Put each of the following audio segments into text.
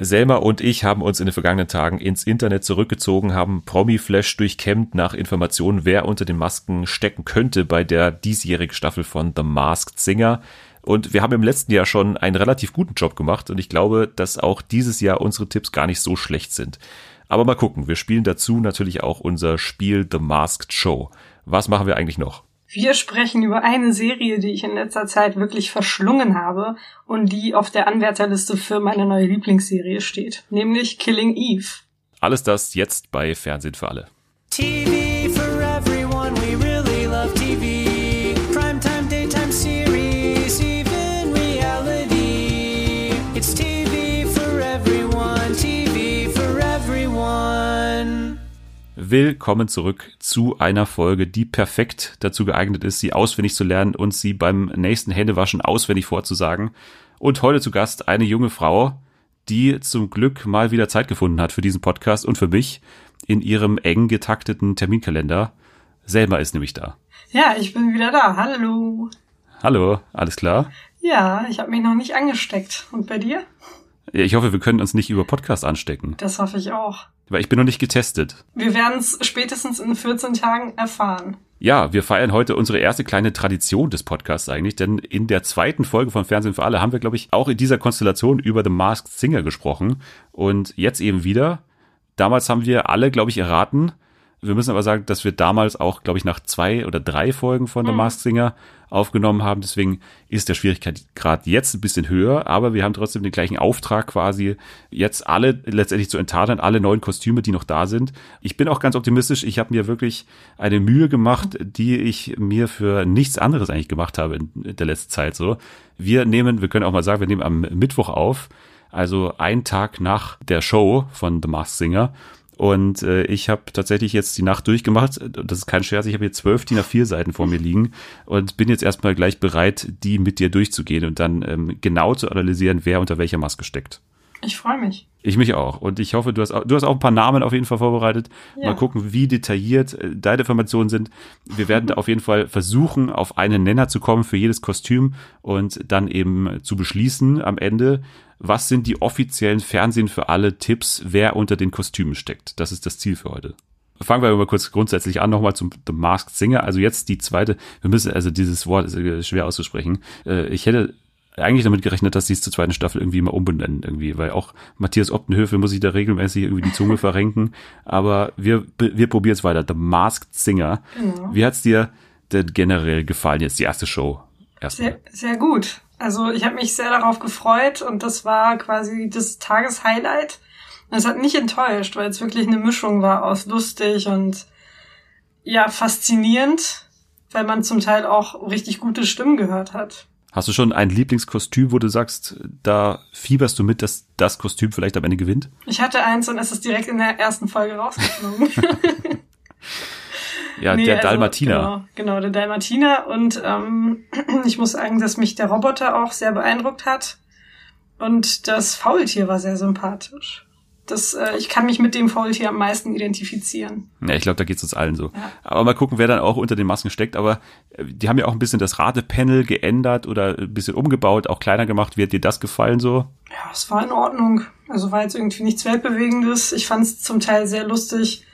Selma und ich haben uns in den vergangenen Tagen ins Internet zurückgezogen, haben Promi-Flash durchkämmt nach Informationen, wer unter den Masken stecken könnte bei der diesjährigen Staffel von The Masked Singer. Und wir haben im letzten Jahr schon einen relativ guten Job gemacht und ich glaube, dass auch dieses Jahr unsere Tipps gar nicht so schlecht sind. Aber mal gucken, wir spielen dazu natürlich auch unser Spiel The Masked Show. Was machen wir eigentlich noch? Wir sprechen über eine Serie, die ich in letzter Zeit wirklich verschlungen habe und die auf der Anwärterliste für meine neue Lieblingsserie steht, nämlich Killing Eve. Alles das jetzt bei Fernsehen für alle. TV Willkommen zurück zu einer Folge, die perfekt dazu geeignet ist, sie auswendig zu lernen und sie beim nächsten Händewaschen auswendig vorzusagen. Und heute zu Gast eine junge Frau, die zum Glück mal wieder Zeit gefunden hat für diesen Podcast und für mich in ihrem eng getakteten Terminkalender. Selma ist nämlich da. Ja, ich bin wieder da. Hallo. Hallo, alles klar? Ja, ich habe mich noch nicht angesteckt. Und bei dir? Ja, Ich hoffe, wir können uns nicht über Podcast anstecken, Das hoffe ich auch. Weil ich bin noch nicht getestet. Wir werden es spätestens in 14 Tagen erfahren. Ja, wir feiern heute unsere erste kleine Tradition des Podcasts eigentlich, denn in der zweiten Folge von Fernsehen für alle haben wir, glaube ich, auch in dieser Konstellation über The Masked Singer gesprochen und jetzt eben wieder. Damals haben wir alle, glaube ich, erraten. Wir müssen aber sagen, dass wir damals auch, glaube ich, nach zwei oder drei Folgen von The Masked Singer aufgenommen haben. Deswegen ist der Schwierigkeitsgrad jetzt ein bisschen höher, aber wir haben trotzdem den gleichen Auftrag quasi, jetzt alle letztendlich zu enttarnen, alle neuen Kostüme, die noch da sind. Ich bin auch ganz optimistisch. Ich habe mir wirklich eine Mühe gemacht, die ich mir für nichts anderes eigentlich gemacht habe in der letzten Zeit so. Wir nehmen, wir können auch mal sagen, wir nehmen am Mittwoch auf, also einen Tag nach der Show von The Masked Singer. Und äh, ich habe tatsächlich jetzt die Nacht durchgemacht. Das ist kein Scherz. Ich habe hier zwölf DIN A4 Seiten vor mir liegen und bin jetzt erstmal gleich bereit, die mit dir durchzugehen und dann ähm, genau zu analysieren, wer unter welcher Maske steckt. Ich freue mich. Ich mich auch. Und ich hoffe, du hast auch, du hast auch ein paar Namen auf jeden Fall vorbereitet. Ja. Mal gucken, wie detailliert äh, deine Informationen sind. Wir werden auf jeden Fall versuchen, auf einen Nenner zu kommen für jedes Kostüm und dann eben zu beschließen am Ende, was sind die offiziellen Fernsehen für alle Tipps, wer unter den Kostümen steckt. Das ist das Ziel für heute. Fangen wir mal kurz grundsätzlich an, nochmal zum The Masked Singer. Also jetzt die zweite, wir müssen, also dieses Wort ist äh, schwer auszusprechen. Äh, Ich hätte eigentlich damit gerechnet, dass sie es zur zweiten Staffel irgendwie mal umbenennen, irgendwie, weil auch Matthias Optenhöfe muss sich da regelmäßig irgendwie die Zunge verrenken. Aber wir, wir probieren es weiter. The Masked Singer. Genau. Wie hat's dir denn generell gefallen, jetzt die erste Show? Erstmal. Sehr, sehr gut. Also ich habe mich sehr darauf gefreut und das war quasi das Tageshighlight. Und Es hat nicht enttäuscht, weil es wirklich eine Mischung war aus lustig und ja, faszinierend, weil man zum Teil auch richtig gute Stimmen gehört hat. Hast du schon ein Lieblingskostüm, wo du sagst, da fieberst du mit, dass das Kostüm vielleicht am Ende gewinnt? Ich hatte eins und es ist direkt in der ersten Folge rausgeflogen. Ja, Nee, der also, Dalmatiner. Genau, genau, der Dalmatiner. Und ähm, ich muss sagen, dass mich der Roboter auch sehr beeindruckt hat. Und das Faultier war sehr sympathisch. Das, äh, ich kann mich mit dem Faultier am meisten identifizieren. Ja, ich glaube, da geht's uns allen so. Ja. Aber mal gucken, wer dann auch unter den Masken steckt. Aber äh, die haben ja auch ein bisschen das Ratepanel geändert oder ein bisschen umgebaut, auch kleiner gemacht. Wie hat dir das gefallen so? Ja, es war in Ordnung. Also war jetzt irgendwie nichts Weltbewegendes. Ich fand es zum Teil sehr lustig,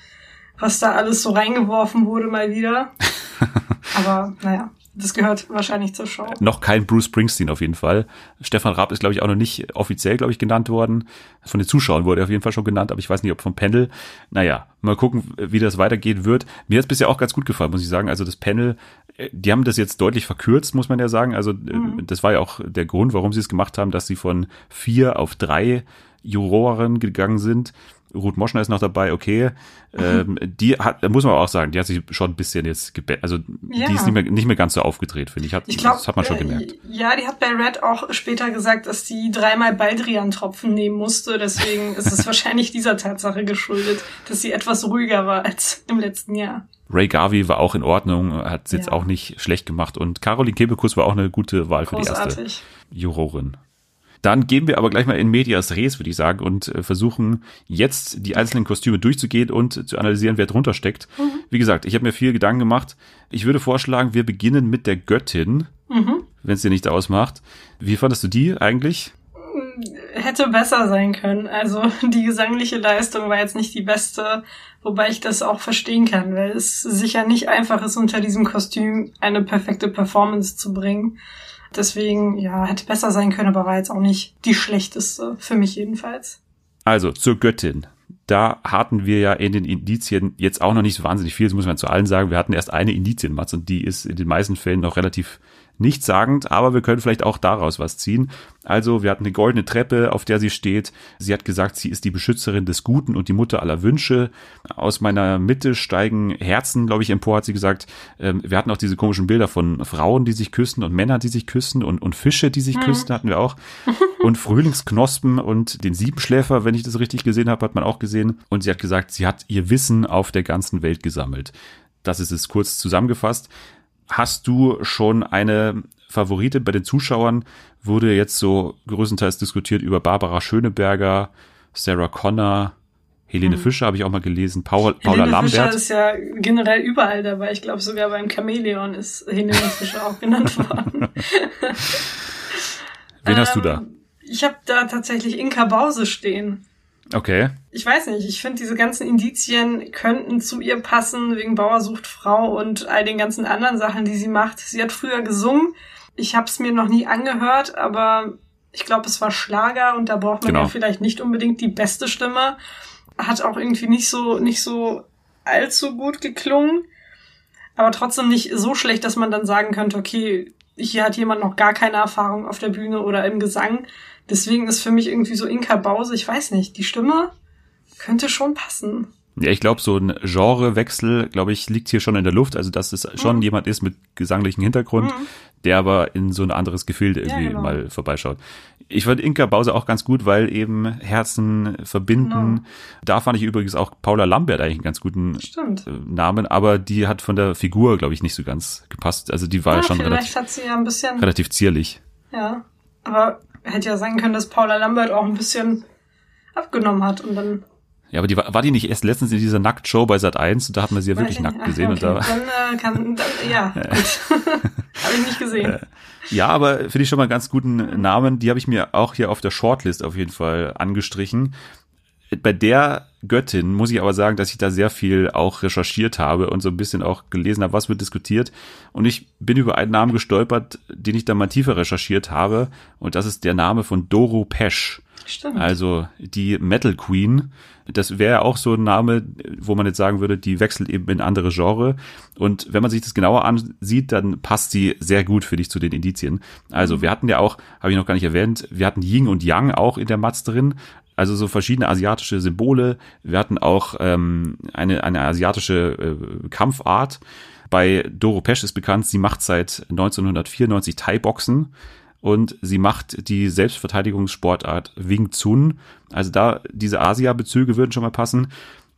was da alles so reingeworfen wurde mal wieder. Aber naja, das gehört wahrscheinlich zur Show. Noch kein Bruce Springsteen auf jeden Fall. Stefan Raab ist, glaube ich, auch noch nicht offiziell, glaube ich, genannt worden. Von den Zuschauern wurde er auf jeden Fall schon genannt, aber ich weiß nicht, ob vom Panel. Naja, mal gucken, wie das weitergehen wird. Mir hat es bisher auch ganz gut gefallen, muss ich sagen. Also das Panel, äh, die haben das jetzt deutlich verkürzt, muss man ja sagen. Also äh, das war ja auch der Grund, warum sie es gemacht haben, dass sie von vier auf drei Juroren gegangen sind. Ruth Moschner ist noch dabei, okay. Ähm, die hat, muss man auch sagen, die hat sich schon ein bisschen jetzt gebett, also Ja. die ist nicht mehr, nicht mehr ganz so aufgedreht, finde ich. Hat, Ich glaube, das hat man schon gemerkt. Ja, die hat bei Red auch später gesagt, dass sie dreimal Baldrian-Tropfen nehmen musste. Deswegen ist es wahrscheinlich dieser Tatsache geschuldet, dass sie etwas ruhiger war als im letzten Jahr. Ray Garvey war auch in Ordnung, hat es jetzt Ja. auch nicht schlecht gemacht und Caroline Kebekus war auch eine gute Wahl für die erste Großartig. Jurorin. Dann gehen wir aber gleich mal in Medias Res, würde ich sagen, und äh, versuchen jetzt die einzelnen Kostüme durchzugehen und zu analysieren, wer drunter steckt. Wie gesagt, ich habe mir viel Gedanken gemacht. Ich würde vorschlagen, wir beginnen mit der Göttin, wenn es dir nicht ausmacht. Wie fandest du die eigentlich? hätte besser sein können. Also die gesangliche Leistung war jetzt nicht die beste, wobei ich das auch verstehen kann, weil es sicher nicht einfach ist, unter diesem Kostüm eine perfekte Performance zu bringen. Deswegen, ja, hätte besser sein können, aber war jetzt auch nicht die schlechteste, für mich jedenfalls. Also zur Göttin. Da hatten wir ja in den Indizien jetzt auch noch nicht so wahnsinnig viel, das muss man zu allen sagen. Wir hatten erst eine Indizienmatz und die ist in den meisten Fällen noch relativ nichtssagend, aber wir können vielleicht auch daraus was ziehen. Also, wir hatten eine goldene Treppe, auf der sie steht. Sie hat gesagt, sie ist die Beschützerin des Guten und die Mutter aller Wünsche. Aus meiner Mitte steigen Herzen, glaube ich, empor, hat sie gesagt. Ähm, wir hatten auch diese komischen Bilder von Frauen, die sich küssen und Männern, die sich küssen und, und Fische, die sich küssen, hatten wir auch. Und Frühlingsknospen und den Siebenschläfer, wenn ich das richtig gesehen habe, hat man auch gesehen. Und sie hat gesagt, sie hat ihr Wissen auf der ganzen Welt gesammelt. Das ist es kurz zusammengefasst. Hast du schon eine Favorite bei den Zuschauern? Wurde jetzt so größtenteils diskutiert über Barbara Schöneberger, Sarah Connor, Helene Fischer habe ich auch mal gelesen, Paul, Paula Helene Fischer Lambert. ist ja generell überall dabei. Ich glaube sogar beim Chamäleon ist Helene Fischer auch genannt worden. Wen hast du da? Ähm, Ich habe da tatsächlich Inka Bause stehen. Okay. Ich weiß nicht, ich finde, diese ganzen Indizien könnten zu ihr passen, wegen Bauer sucht Frau und all den ganzen anderen Sachen, die sie macht. Sie hat früher gesungen. Ich habe es mir noch nie angehört, aber ich glaube, es war Schlager und da braucht man Genau. ja vielleicht nicht unbedingt die beste Stimme. Hat auch irgendwie nicht so, nicht so allzu gut geklungen, aber trotzdem nicht so schlecht, dass man dann sagen könnte, okay, hier hat jemand noch gar keine Erfahrung auf der Bühne oder im Gesang. Deswegen ist für mich irgendwie so Inka Bause, ich weiß nicht, die Stimme könnte schon passen. Ja, ich glaube, so ein Genrewechsel, glaube ich, liegt hier schon in der Luft. Also, dass es schon Mhm. jemand ist mit gesanglichem Hintergrund, Mhm. der aber in so ein anderes Gefilde irgendwie genau. mal vorbeischaut. Ich fand Inka Bause auch ganz gut, weil eben Herzen verbinden. Genau. Da fand ich übrigens auch Paula Lambert eigentlich einen ganz guten Stimmt. äh, Namen, aber die hat von der Figur, glaube ich, nicht so ganz gepasst. Also die war Ja, schon vielleicht relativ, hat sie ja ein bisschen, relativ zierlich. ja. Aber hätte ja sein können, dass Paula Lambert auch ein bisschen abgenommen hat und dann. Ja, aber die war, war die nicht erst letztens in dieser Nacktshow bei Sat 1 und da hat man sie ja wirklich nackt gesehen Ach, und da okay. Dann äh, kann, dann, ja. Habe ich nicht gesehen. Ja, aber finde ich schon mal einen ganz guten Namen. Die habe ich mir auch hier auf der Shortlist auf jeden Fall angestrichen. Bei der Göttin muss ich aber sagen, dass ich da sehr viel auch recherchiert habe und so ein bisschen auch gelesen habe, was wird diskutiert. Und ich bin über einen Namen gestolpert, den ich dann mal tiefer recherchiert habe. Und das ist der Name von Doro Pesch. Stimmt. Also die Metal Queen, das wäre auch so ein Name, wo man jetzt sagen würde, die wechselt eben in andere Genre. Und wenn man sich das genauer ansieht, dann passt sie sehr gut, finde ich, zu den Indizien. Also wir hatten ja auch, habe ich noch gar nicht erwähnt, wir hatten Ying und Yang auch in der Matz drin. Also so verschiedene asiatische Symbole. Wir hatten auch ähm, eine, eine asiatische äh, Kampfart. Bei Doro Pesch ist bekannt, sie macht seit 1994 Thai-Boxen und sie macht die Selbstverteidigungssportart Wing Chun. Also da diese Asia-Bezüge würden schon mal passen.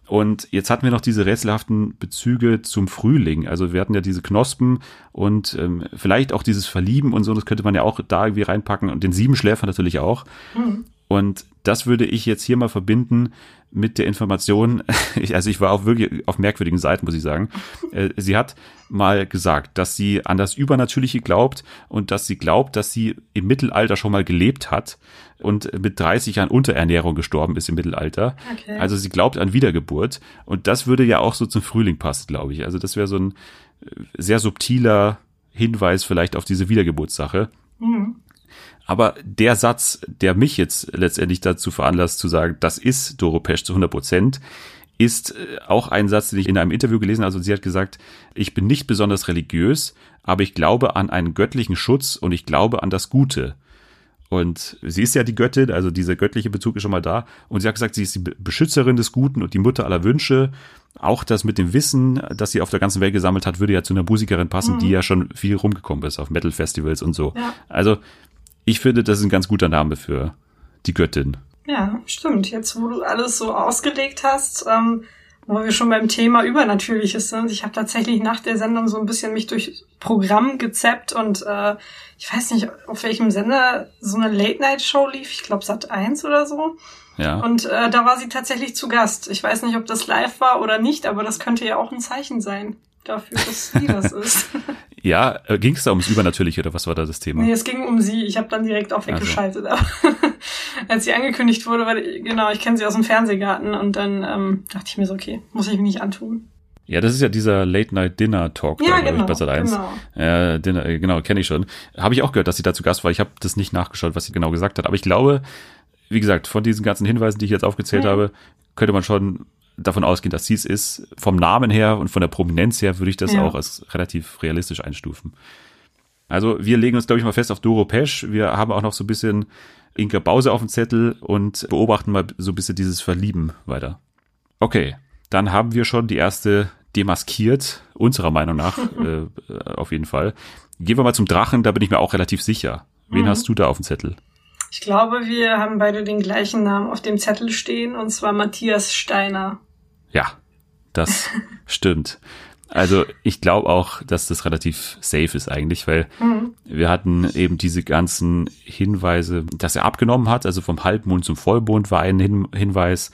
Und jetzt hatten wir noch diese rätselhaften Bezüge zum Frühling. Also wir hatten ja diese Knospen und ähm, vielleicht auch dieses Verlieben und so, das könnte man ja auch da irgendwie reinpacken und den Siebenschläfer natürlich auch. Und das würde ich jetzt hier mal verbinden mit der Information, ich, also ich war auch wirklich auf merkwürdigen Seiten, muss ich sagen. Äh, Sie hat mal gesagt, dass sie an das Übernatürliche glaubt und dass sie glaubt, dass sie im Mittelalter schon mal gelebt hat und mit 30 Jahren Unterernährung gestorben ist im Mittelalter. Okay. Also sie glaubt an Wiedergeburt und das würde ja auch so zum Frühling passen, glaube ich. Also das wäre so ein äh, sehr subtiler Hinweis vielleicht auf diese Wiedergeburtssache. Mhm. Aber der Satz, der mich jetzt letztendlich dazu veranlasst zu sagen, das ist Doro Pesch zu 100 Prozent, ist äh, auch ein Satz, den ich in einem Interview gelesen habe. Also sie hat gesagt, ich bin nicht besonders religiös, aber ich glaube an einen göttlichen Schutz und ich glaube an das Gute. Und sie ist ja die Göttin, also dieser göttliche Bezug ist schon mal da. Und sie hat gesagt, sie ist die Be- Beschützerin des Guten und die Mutter aller Wünsche. Auch das mit dem Wissen, das sie auf der ganzen Welt gesammelt hat, würde ja zu einer Musikerin passen, die ja schon viel rumgekommen ist auf Metal-Festivals und so. Ja. Also ich finde, das ist ein ganz guter Name für die Göttin. Ja, stimmt. Jetzt, wo du alles so ausgelegt hast, ähm, wo wir schon beim Thema Übernatürliches sind. Ich habe tatsächlich nach der Sendung so ein bisschen mich durch Programm gezappt und äh, ich weiß nicht, auf welchem Sender so eine Late-Night-Show lief. Ich glaube Sat 1 oder so. Ja. Und äh, da war sie tatsächlich zu Gast. Ich weiß nicht, ob das live war oder nicht, aber das könnte ja auch ein Zeichen sein dafür, dass sie das ist. Ja, ging es da ums Übernatürliche oder was war da das Thema? Nee, es ging um sie. Ich habe dann direkt auch weggeschaltet. Aber als sie angekündigt wurde, weil genau, ich kenne sie aus dem Fernsehgarten und dann ähm, dachte ich mir so, okay, muss ich mir nicht antun. Ja, das ist ja dieser Late-Night-Dinner-Talk, Ja, glaube genau, ich, bei Sat 1. genau. Ja, Dinner, äh, genau, kenne ich schon. Habe ich auch gehört, dass sie dazu Gast war. Ich habe das nicht nachgeschaut, was sie genau gesagt hat. Aber ich glaube, wie gesagt, von diesen ganzen Hinweisen, die ich jetzt aufgezählt Mhm. habe, könnte man schon davon ausgehen, dass sie es ist. Vom Namen her und von der Prominenz her würde ich das Ja. auch als relativ realistisch einstufen. Also wir legen uns, glaube ich, mal fest auf Doro Pesch. Wir haben auch noch so ein bisschen Inka Bause auf dem Zettel und beobachten mal so ein bisschen dieses Verlieben weiter. Okay, dann haben wir schon die erste demaskiert, unserer Meinung nach, äh, auf jeden Fall. Gehen wir mal zum Drachen, da bin ich mir auch relativ sicher. Wen Mhm. hast du da auf dem Zettel? Ich glaube, wir haben beide den gleichen Namen auf dem Zettel stehen, und zwar Matthias Steiner. Ja, das stimmt. Also ich glaube auch, dass das relativ safe ist eigentlich, weil Mhm. wir hatten eben diese ganzen Hinweise, dass er abgenommen hat, also vom Halbmond zum Vollmond war ein Hin Hinweis.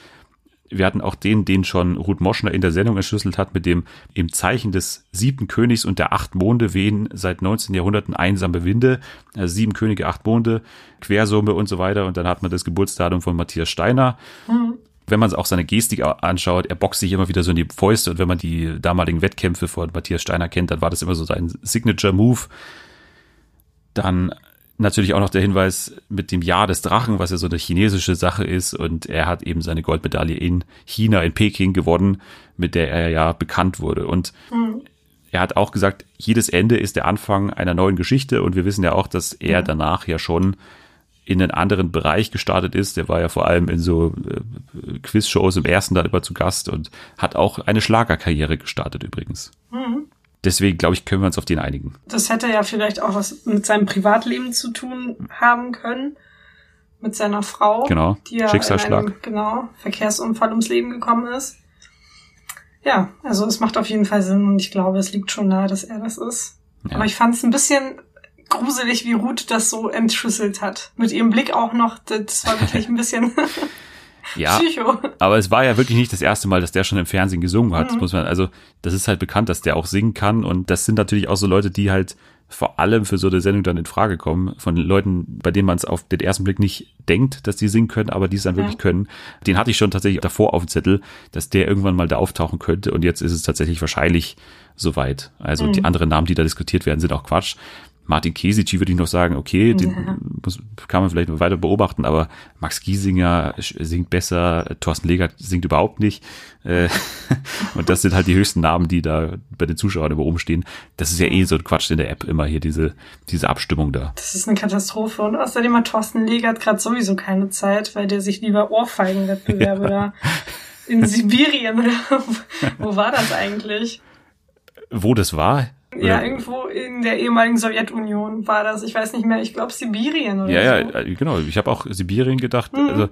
Wir hatten auch den, den schon Ruth Moschner in der Sendung entschlüsselt hat, mit dem im Zeichen des siebten Königs und der acht Monde wehen seit 19 Jahrhunderten einsame Winde, also sieben Könige, acht Monde, Quersumme und so weiter. Und dann hat man das Geburtsdatum von Matthias Steiner wenn man auch seine Gestik anschaut, er boxt sich immer wieder so in die Fäuste und wenn man die damaligen Wettkämpfe von Matthias Steiner kennt, dann war das immer so sein Signature Move. Dann natürlich auch noch der Hinweis mit dem Jahr des Drachen, was ja so eine chinesische Sache ist und er hat eben seine Goldmedaille in China, in Peking gewonnen, mit der er ja bekannt wurde und er hat auch gesagt, jedes Ende ist der Anfang einer neuen Geschichte und wir wissen ja auch, dass er danach ja schon in einen anderen Bereich gestartet ist. Der war ja vor allem in so äh, Quizshows im ersten dann immer zu Gast und hat auch eine Schlagerkarriere gestartet übrigens. Deswegen glaube ich, können wir uns auf den einigen. Das hätte ja vielleicht auch was mit seinem Privatleben zu tun haben können. Mit seiner Frau. Genau. Die ja Schicksalsschlag. in einem, genau, Verkehrsunfall ums Leben gekommen ist. Ja, also es macht auf jeden Fall Sinn und ich glaube, es liegt schon nahe, dass er das ist. Ja. Aber ich fand es ein bisschen gruselig, wie Ruth das so entschlüsselt hat. Mit ihrem Blick auch noch, das war wirklich ein bisschen Ja, Psycho. aber es war ja wirklich nicht das erste Mal, dass der schon im Fernsehen gesungen hat. Mhm. Muss man, also das ist halt bekannt, dass der auch singen kann und das sind natürlich auch so Leute, die halt vor allem für so eine Sendung dann in Frage kommen, von Leuten, bei denen man es auf den ersten Blick nicht denkt, dass die singen können, aber die es dann wirklich Ja. können. Den hatte ich schon tatsächlich davor auf dem Zettel, dass der irgendwann mal da auftauchen könnte und jetzt ist es tatsächlich wahrscheinlich soweit. Also die anderen Namen, die da diskutiert werden, sind auch Quatsch. Martin Kesici würde ich noch sagen, okay, den Ja. muss, kann man vielleicht noch weiter beobachten, aber Max Giesinger singt besser, Thorsten Legert singt überhaupt nicht. Äh, und das sind halt die höchsten Namen, die da bei den Zuschauern immer rumstehen. Das ist ja eh so ein Quatsch in der App, immer hier diese, diese Abstimmung da. Das ist eine Katastrophe. Und außerdem hat Thorsten Legert gerade sowieso keine Zeit, weil der sich lieber Ohrfeigenwettbewerbe da in Sibirien oder wo war das eigentlich? Wo das war? Ja, Oder- irgendwo in der ehemaligen Sowjetunion war das. Ich weiß nicht mehr. Ich glaube Sibirien oder Ja, so. ja, äh, genau. Ich habe auch Sibirien gedacht. Mhm. Also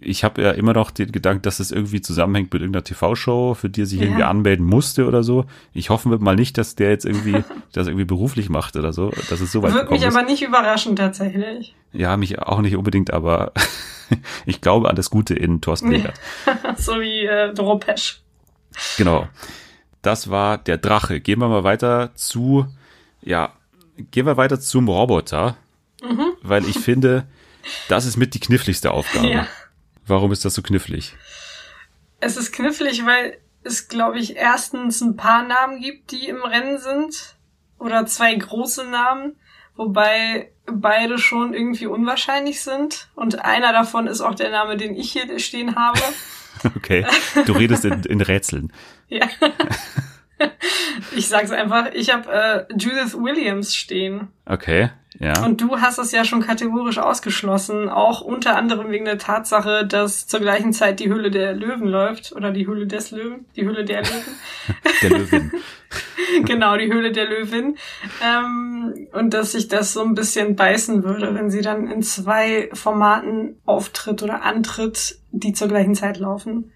ich habe ja immer noch den Gedanken, dass es irgendwie zusammenhängt mit irgendeiner TV-Show, für die er sich Ja. irgendwie anmelden musste oder so. Ich hoffe mal nicht, dass der jetzt irgendwie das irgendwie beruflich macht oder so, dass es so weit Würde mich ist. aber nicht überraschen tatsächlich. Ja, mich auch nicht unbedingt, aber ich glaube an das Gute in Thorsten. Legert. so wie äh, Doropesch. Genau. Das war der Drache. Gehen wir mal weiter zu, ja, gehen wir weiter zum Roboter, Mhm. weil ich finde, das ist mit die kniffligste Aufgabe. Ja. Warum ist das so knifflig? Es ist knifflig, weil es, glaube ich, erstens ein paar Namen gibt, die im Rennen sind. Oder zwei große Namen. Wobei beide schon irgendwie unwahrscheinlich sind. Und einer davon ist auch der Name, den ich hier stehen habe. Okay, du redest in, in Rätseln. Ja. Ich sag's einfach, ich habe äh, Judith Williams stehen. Okay, ja. Und du hast es ja schon kategorisch ausgeschlossen, auch unter anderem wegen der Tatsache, dass zur gleichen Zeit die Höhle der Löwen läuft oder die Höhle des Löwen, die Höhle der Löwen. Der Löwin. genau, die Höhle der Löwin. Ähm, und dass sich das so ein bisschen beißen würde, wenn sie dann in zwei Formaten auftritt oder antritt, die zur gleichen Zeit laufen.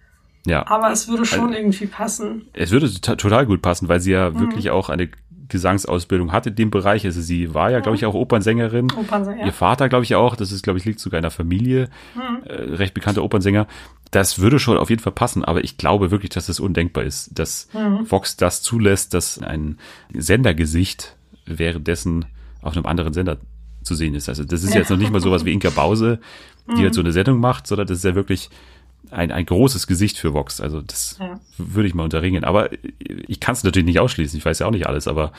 Ja. Aber es würde schon Also- irgendwie passen. Es würde to- total gut passen, weil sie ja Mhm. wirklich auch eine Gesangsausbildung hat in dem Bereich. Also sie war ja, glaube ich, auch Opernsängerin. Opernsänger. Ihr Vater, glaube ich, auch. Das ist, glaube ich, liegt sogar in der Familie. Äh, recht bekannter Opernsänger. Das würde schon auf jeden Fall passen, aber ich glaube wirklich, dass es undenkbar ist, dass Vox das zulässt, dass ein Sendergesicht währenddessen auf einem anderen Sender zu sehen ist. Also das ist jetzt noch nicht mal sowas wie Inka Bause, die jetzt so eine Sendung macht, sondern das ist ja wirklich ein, ein großes Gesicht für Vox. Also das Ja. würde ich mal unterringen. Aber ich kann es natürlich nicht ausschließen. Ich weiß ja auch nicht alles, aber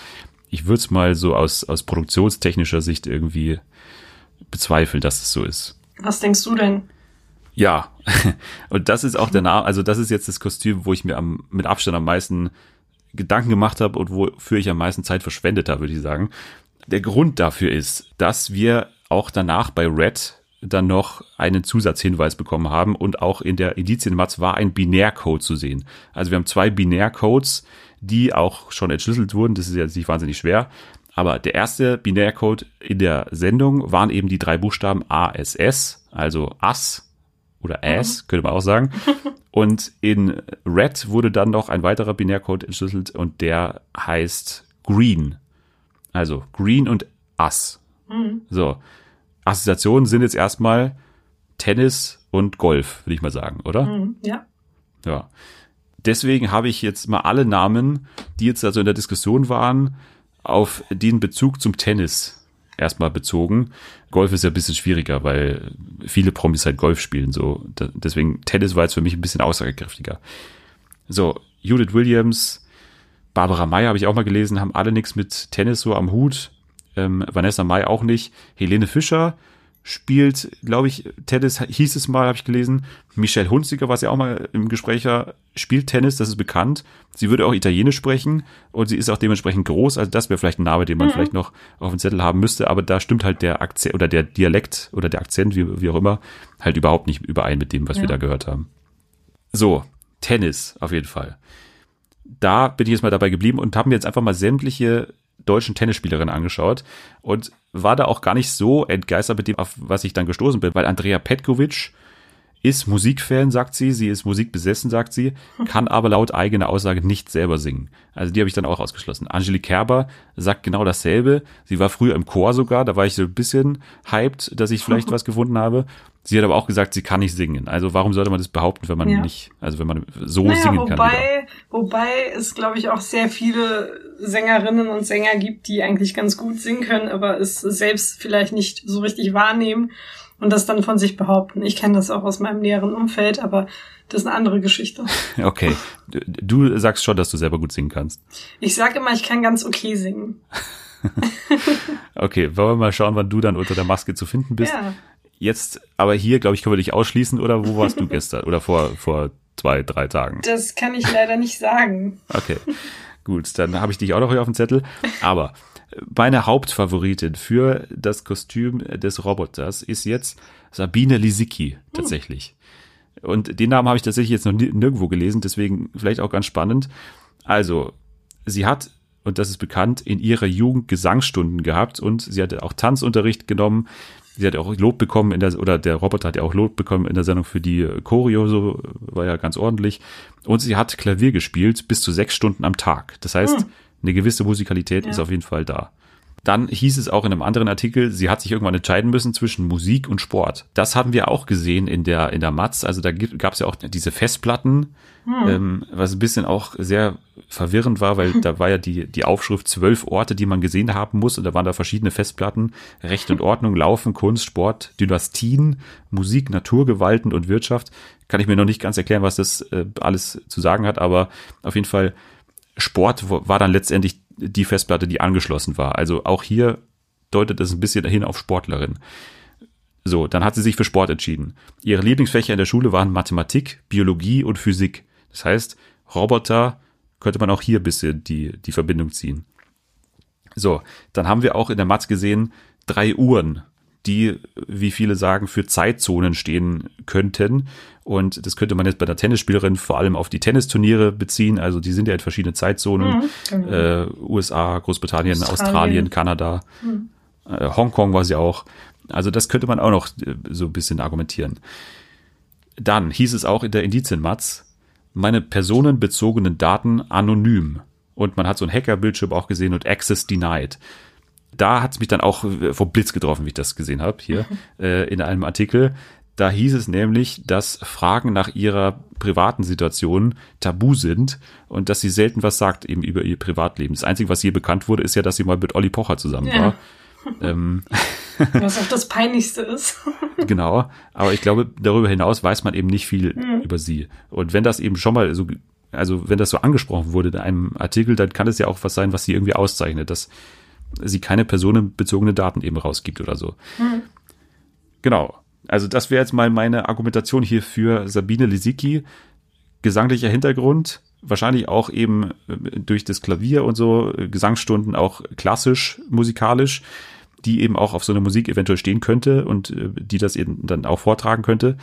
ich würde es mal so aus, aus produktionstechnischer Sicht irgendwie bezweifeln, dass es so ist. Was denkst du denn? Ja, und das ist auch der Name, also das ist jetzt das Kostüm, wo ich mir am, mit Abstand am meisten Gedanken gemacht habe und wofür ich am meisten Zeit verschwendet habe, würde ich sagen. Der Grund dafür ist, dass wir auch danach bei Red dann noch einen Zusatzhinweis bekommen haben und auch in der Indizienmatz war ein Binärcode zu sehen. Also wir haben zwei Binärcodes, die auch schon entschlüsselt wurden. Das ist jetzt nicht wahnsinnig schwer. Aber der erste Binärcode in der Sendung waren eben die drei Buchstaben ASS, also AS oder AS, könnte man auch sagen. Und in Red wurde dann noch ein weiterer Binärcode entschlüsselt und der heißt Green. Also Green und Ass. So. Assoziationen sind jetzt erstmal Tennis und Golf, würde ich mal sagen, oder? Hm, ja. Ja. Deswegen habe ich jetzt mal alle Namen, die jetzt also in der Diskussion waren, auf den Bezug zum Tennis erstmal bezogen. Golf ist ja ein bisschen schwieriger, weil viele Promis halt Golf spielen, so. Deswegen Tennis war jetzt für mich ein bisschen aussagekräftiger. So, Judith Williams, Barbara May habe ich auch mal gelesen, haben alle nichts mit Tennis so am Hut. Ähm, Vanessa May auch nicht. Helene Fischer spielt, glaube ich, Tennis, hieß es mal, habe ich gelesen. Michelle Hunziker, was ja auch mal im Gespräch war, spielt Tennis, das ist bekannt. Sie würde auch Italienisch sprechen und sie ist auch dementsprechend groß. Also das wäre vielleicht ein Name, den man vielleicht noch auf dem Zettel haben müsste. Aber da stimmt halt der Akzent oder der Dialekt oder der Akzent, wie, wie auch immer, halt überhaupt nicht überein mit dem, was wir Ja. da gehört haben. So, Tennis auf jeden Fall. Da bin ich jetzt mal dabei geblieben und habe mir jetzt einfach mal sämtliche deutschen Tennisspielerinnen angeschaut und war da auch gar nicht so entgeistert mit dem, auf was ich dann gestoßen bin, weil Andrea Petkovic ist Musikfan, sagt sie, sie ist musikbesessen, sagt sie, kann aber laut eigener Aussage nicht selber singen. Also die habe ich dann auch ausgeschlossen. Angelique Kerber sagt genau dasselbe. Sie war früher im Chor sogar, da war ich so ein bisschen hyped, dass ich vielleicht was gefunden habe. Sie hat aber auch gesagt, sie kann nicht singen. Also warum sollte man das behaupten, wenn man Ja. nicht, also wenn man so Naja, singen kann? wie da? wobei, wobei es, glaube ich, auch sehr viele Sängerinnen und Sänger gibt, die eigentlich ganz gut singen können, aber es selbst vielleicht nicht so richtig wahrnehmen und das dann von sich behaupten. Ich kenne das auch aus meinem näheren Umfeld, aber das ist eine andere Geschichte. Okay, du, sagst schon, dass du selber gut singen kannst. Ich sage immer, ich kann ganz okay singen. Okay, wollen wir mal schauen, wann du dann unter der Maske zu finden bist. Ja. Jetzt, aber hier, glaube ich, können wir dich ausschließen oder wo warst du gestern oder vor, vor zwei, drei Tagen? Das kann ich leider nicht sagen. Okay, gut, dann habe ich dich auch noch hier auf dem Zettel. Aber meine Hauptfavoritin für das Kostüm des Roboters ist jetzt Sabine Lisicki tatsächlich. Und den Namen habe ich tatsächlich jetzt noch ni- nirgendwo gelesen, deswegen vielleicht auch ganz spannend. Also, sie hat, und das ist bekannt, in ihrer Jugend Gesangsstunden gehabt und sie hatte auch Tanzunterricht genommen. Sie hat auch Lob bekommen in der, oder der Roboter hat ja auch Lob bekommen in der Sendung für die Choreo, so war ja ganz ordentlich. Und sie hat Klavier gespielt bis zu sechs Stunden am Tag. Das heißt, eine gewisse Musikalität ist auf jeden Fall da. Dann hieß es auch in einem anderen Artikel, sie hat sich irgendwann entscheiden müssen zwischen Musik und Sport. Das haben wir auch gesehen in der, in der Matz. Also da gab es ja auch diese Festplatten, ähm, was ein bisschen auch sehr verwirrend war, weil da war ja die, die Aufschrift zwölf Orte, die man gesehen haben muss. Und da waren da verschiedene Festplatten. Recht und Ordnung, Laufen, Kunst, Sport, Dynastien, Musik, Naturgewalten und Wirtschaft. Kann ich mir noch nicht ganz erklären, was das äh, alles zu sagen hat, aber auf jeden Fall Sport war dann letztendlich die Festplatte, die angeschlossen war. Also auch hier deutet es ein bisschen dahin auf Sportlerin. So, dann hat sie sich für Sport entschieden. Ihre Lieblingsfächer in der Schule waren Mathematik, Biologie und Physik. Das heißt, Roboter könnte man auch hier ein bisschen die, die Verbindung ziehen. So, dann haben wir auch in der Matz gesehen drei Uhren, die, wie viele sagen, für Zeitzonen stehen könnten. Und das könnte man jetzt bei der Tennisspielerin vor allem auf die Tennisturniere beziehen. Also die sind ja in verschiedenen Zeitzonen. genau. Äh, USA, Großbritannien, Australien. Australien, Kanada, äh, Hongkong war sie auch. Also das könnte man auch noch äh, so ein bisschen argumentieren. Dann hieß es auch in der Indizienmatz, meine personenbezogenen Daten anonym. Und man hat so einen Hackerbildschirm auch gesehen und Access denied. Da hat es mich dann auch äh, vom Blitz getroffen, wie ich das gesehen habe, hier äh, in einem Artikel. Da hieß es nämlich, dass Fragen nach ihrer privaten Situation tabu sind und dass sie selten was sagt eben über ihr Privatleben. Das Einzige, was ihr bekannt wurde, ist ja, dass sie mal mit Olli Pocher zusammen Ja. war. ähm, Was auch das Peinlichste ist. genau. Aber ich glaube, darüber hinaus weiß man eben nicht viel über sie. Und wenn das eben schon mal so, also wenn das so angesprochen wurde in einem Artikel, dann kann es ja auch was sein, was sie irgendwie auszeichnet, dass sie keine personenbezogene Daten eben rausgibt oder so. Genau. Also das wäre jetzt mal meine Argumentation hier für Sabine Lisicki. Gesanglicher Hintergrund, wahrscheinlich auch eben äh, durch das Klavier und so, äh, Gesangsstunden auch klassisch, musikalisch, die eben auch auf so eine Musik eventuell stehen könnte und äh, die das eben dann auch vortragen könnte.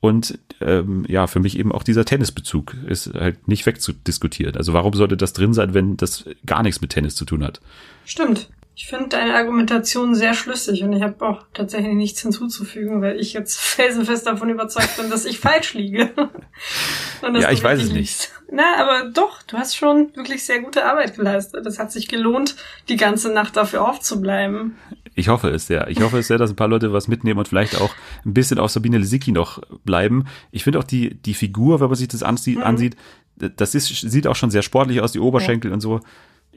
Und ähm, ja, für mich eben auch dieser Tennisbezug ist halt nicht wegzudiskutieren. Also warum sollte das drin sein, wenn das gar nichts mit Tennis zu tun hat? Stimmt. Ich finde deine Argumentation sehr schlüssig und ich habe auch tatsächlich nichts hinzuzufügen, weil ich jetzt felsenfest davon überzeugt bin, dass ich falsch liege. Ja, ich weiß es nicht. liegst. Na, aber doch, du hast schon wirklich sehr gute Arbeit geleistet. Es hat sich gelohnt, die ganze Nacht dafür aufzubleiben. Ich hoffe es sehr. Ich hoffe es sehr, dass ein paar Leute was mitnehmen und vielleicht auch ein bisschen auf Sabine Lisicki noch bleiben. Ich finde auch die, die Figur, wenn man sich das ansieht, ansieht das ist, sieht auch schon sehr sportlich aus, die Oberschenkel und so.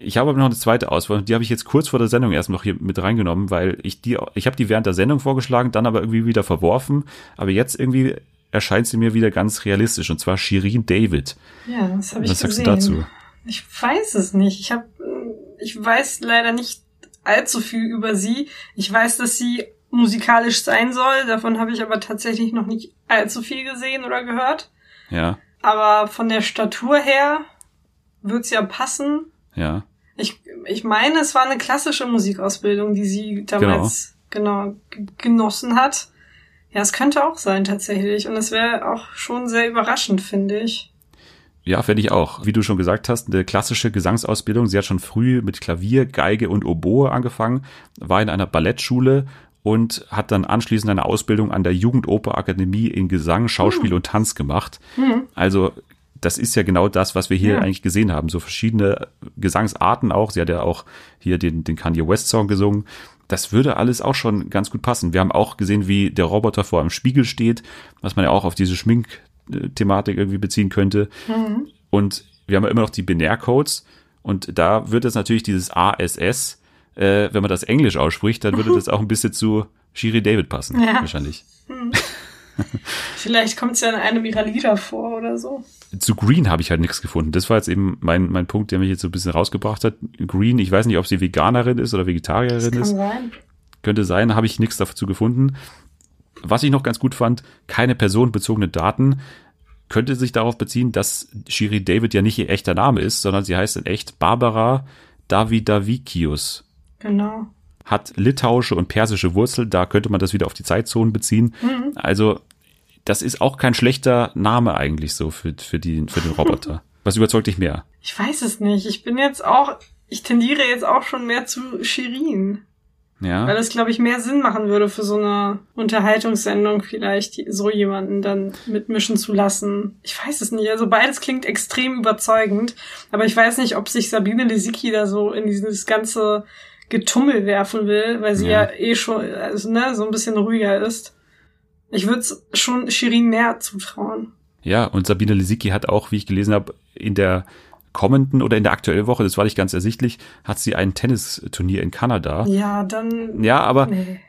Ich habe aber noch eine zweite Auswahl die habe ich jetzt kurz vor der Sendung erst noch hier mit reingenommen, weil ich die, ich habe die während der Sendung vorgeschlagen, dann aber irgendwie wieder verworfen. Aber jetzt irgendwie erscheint sie mir wieder ganz realistisch und zwar Shirin David. Ja, das habe ich Was sagst gesehen. du dazu? Ich weiß es nicht. Ich habe, ich weiß leider nicht allzu viel über sie. Ich weiß, dass sie musikalisch sein soll. Davon habe ich aber tatsächlich noch nicht allzu viel gesehen oder gehört. Ja, Aber von der Statur her wird's ja passen. Ja. Ich, ich meine, es war eine klassische Musikausbildung, die sie damals genau, g- genossen hat. Ja, es könnte auch sein tatsächlich. Und es wäre auch schon sehr überraschend, finde ich. Ja, finde ich auch. Wie du schon gesagt hast, eine klassische Gesangsausbildung. Sie hat schon früh mit Klavier, Geige und Oboe angefangen, war in einer Ballettschule und hat dann anschließend eine Ausbildung an der Jugendoperakademie in Gesang, Schauspiel und Tanz gemacht. Also das ist ja genau das, was wir hier Ja. eigentlich gesehen haben. So verschiedene Gesangsarten auch. Sie hat ja auch hier den, den Kanye West Song gesungen. Das würde alles auch schon ganz gut passen. Wir haben auch gesehen, wie der Roboter vor einem Spiegel steht, was man ja auch auf diese Schminkthematik irgendwie beziehen könnte. Und wir haben ja immer noch die Binärcodes. Und da wird es natürlich dieses ASS, äh, wenn man das Englisch ausspricht, dann würde das auch ein bisschen zu Shiri David passen, Ja. wahrscheinlich. Vielleicht kommt es ja in einem ihrer Lieder vor oder so. Zu Green habe ich halt nichts gefunden. Das war jetzt eben mein, mein Punkt, der mich jetzt so ein bisschen rausgebracht hat. Green, ich weiß nicht, ob sie Veganerin ist oder Vegetarierin Kann ist. sein. Könnte sein, habe ich nichts dazu gefunden. Was ich noch ganz gut fand, keine personenbezogene Daten, könnte sich darauf beziehen, dass Shiri David ja nicht ihr echter Name ist, sondern sie heißt in echt Barbara Davidavikius. Genau. Hat litauische und persische Wurzel, da könnte man das wieder auf die Zeitzonen beziehen. Also, das ist auch kein schlechter Name eigentlich so für, für, die, für den Roboter. Was überzeugt dich mehr? Ich weiß es nicht. Ich bin jetzt auch, ich tendiere jetzt auch schon mehr zu Shirin. Ja. Weil das, glaube ich, mehr Sinn machen würde für so eine Unterhaltungssendung vielleicht, so jemanden dann mitmischen zu lassen. Ich weiß es nicht. Also beides klingt extrem überzeugend. Aber ich weiß nicht, ob sich Sabine Lisicki da so in dieses ganze Getummel werfen will, weil sie ja, Ja. eh schon, also, ne, so ein bisschen ruhiger ist. Ich würde es schon Shirin mehr zutrauen. Ja, und Sabine Lisicki hat auch, wie ich gelesen habe, in der kommenden oder in der aktuellen Woche, das war nicht ganz ersichtlich, hat sie ein Tennisturnier in Kanada. Ja, dann. Ja, aber Nee.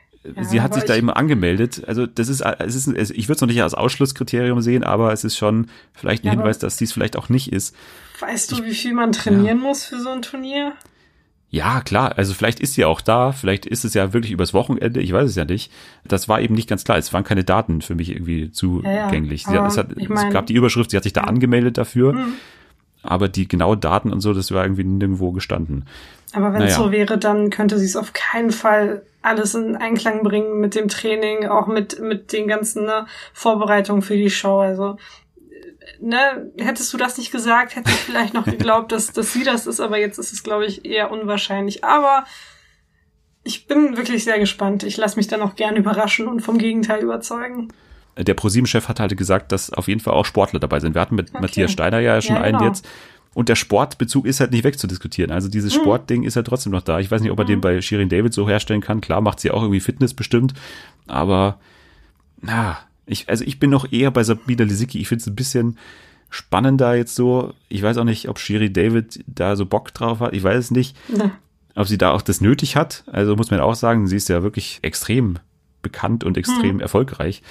sie Ja, hat aber sich da ich- eben angemeldet. Also das ist, es ist, ich würde es noch nicht als Ausschlusskriterium sehen, aber es ist schon vielleicht ein Ja, Hinweis, dass dies vielleicht auch nicht ist. Weißt du, wie viel man trainieren muss für so ein Turnier? Ja, klar, also vielleicht ist sie auch da, vielleicht ist es ja wirklich übers Wochenende, ich weiß es ja nicht. Das war eben nicht ganz klar, es waren keine Daten für mich irgendwie zugänglich. Ja, ja, es, hat, ich es mein- gab die Überschrift, sie hat sich da angemeldet dafür, Hm. aber die genauen Daten und so, das war irgendwie nirgendwo gestanden. Aber wenn es Naja. so wäre, dann könnte sie es auf keinen Fall alles in Einklang bringen mit dem Training, auch mit, mit den ganzen ne, Vorbereitungen für die Show. Also, ne, hättest du das nicht gesagt, hätte ich vielleicht noch geglaubt, dass, dass sie das ist, aber jetzt ist es, glaube ich, eher unwahrscheinlich. Aber ich bin wirklich sehr gespannt. Ich lasse mich dann auch gern überraschen und vom Gegenteil überzeugen. Der ProSieben-Chef hat halt gesagt, dass auf jeden Fall auch Sportler dabei sind. Wir hatten mit Okay. Matthias Steiner ja schon Ja, einen genau. jetzt. Und der Sportbezug ist halt nicht wegzudiskutieren. Also dieses Hm. Sportding ist halt trotzdem noch da. Ich weiß nicht, ob er den bei Shirin David so herstellen kann. Klar macht sie auch irgendwie Fitness bestimmt. Aber, na, ich, also ich bin noch eher bei Sabina Lisicki. Ich finde es ein bisschen spannender jetzt so. Ich weiß auch nicht, ob Shirin David da so Bock drauf hat. Ich weiß es nicht. Ne. ob sie da auch das nötig hat. Also muss man auch sagen, sie ist ja wirklich extrem bekannt und extrem erfolgreich.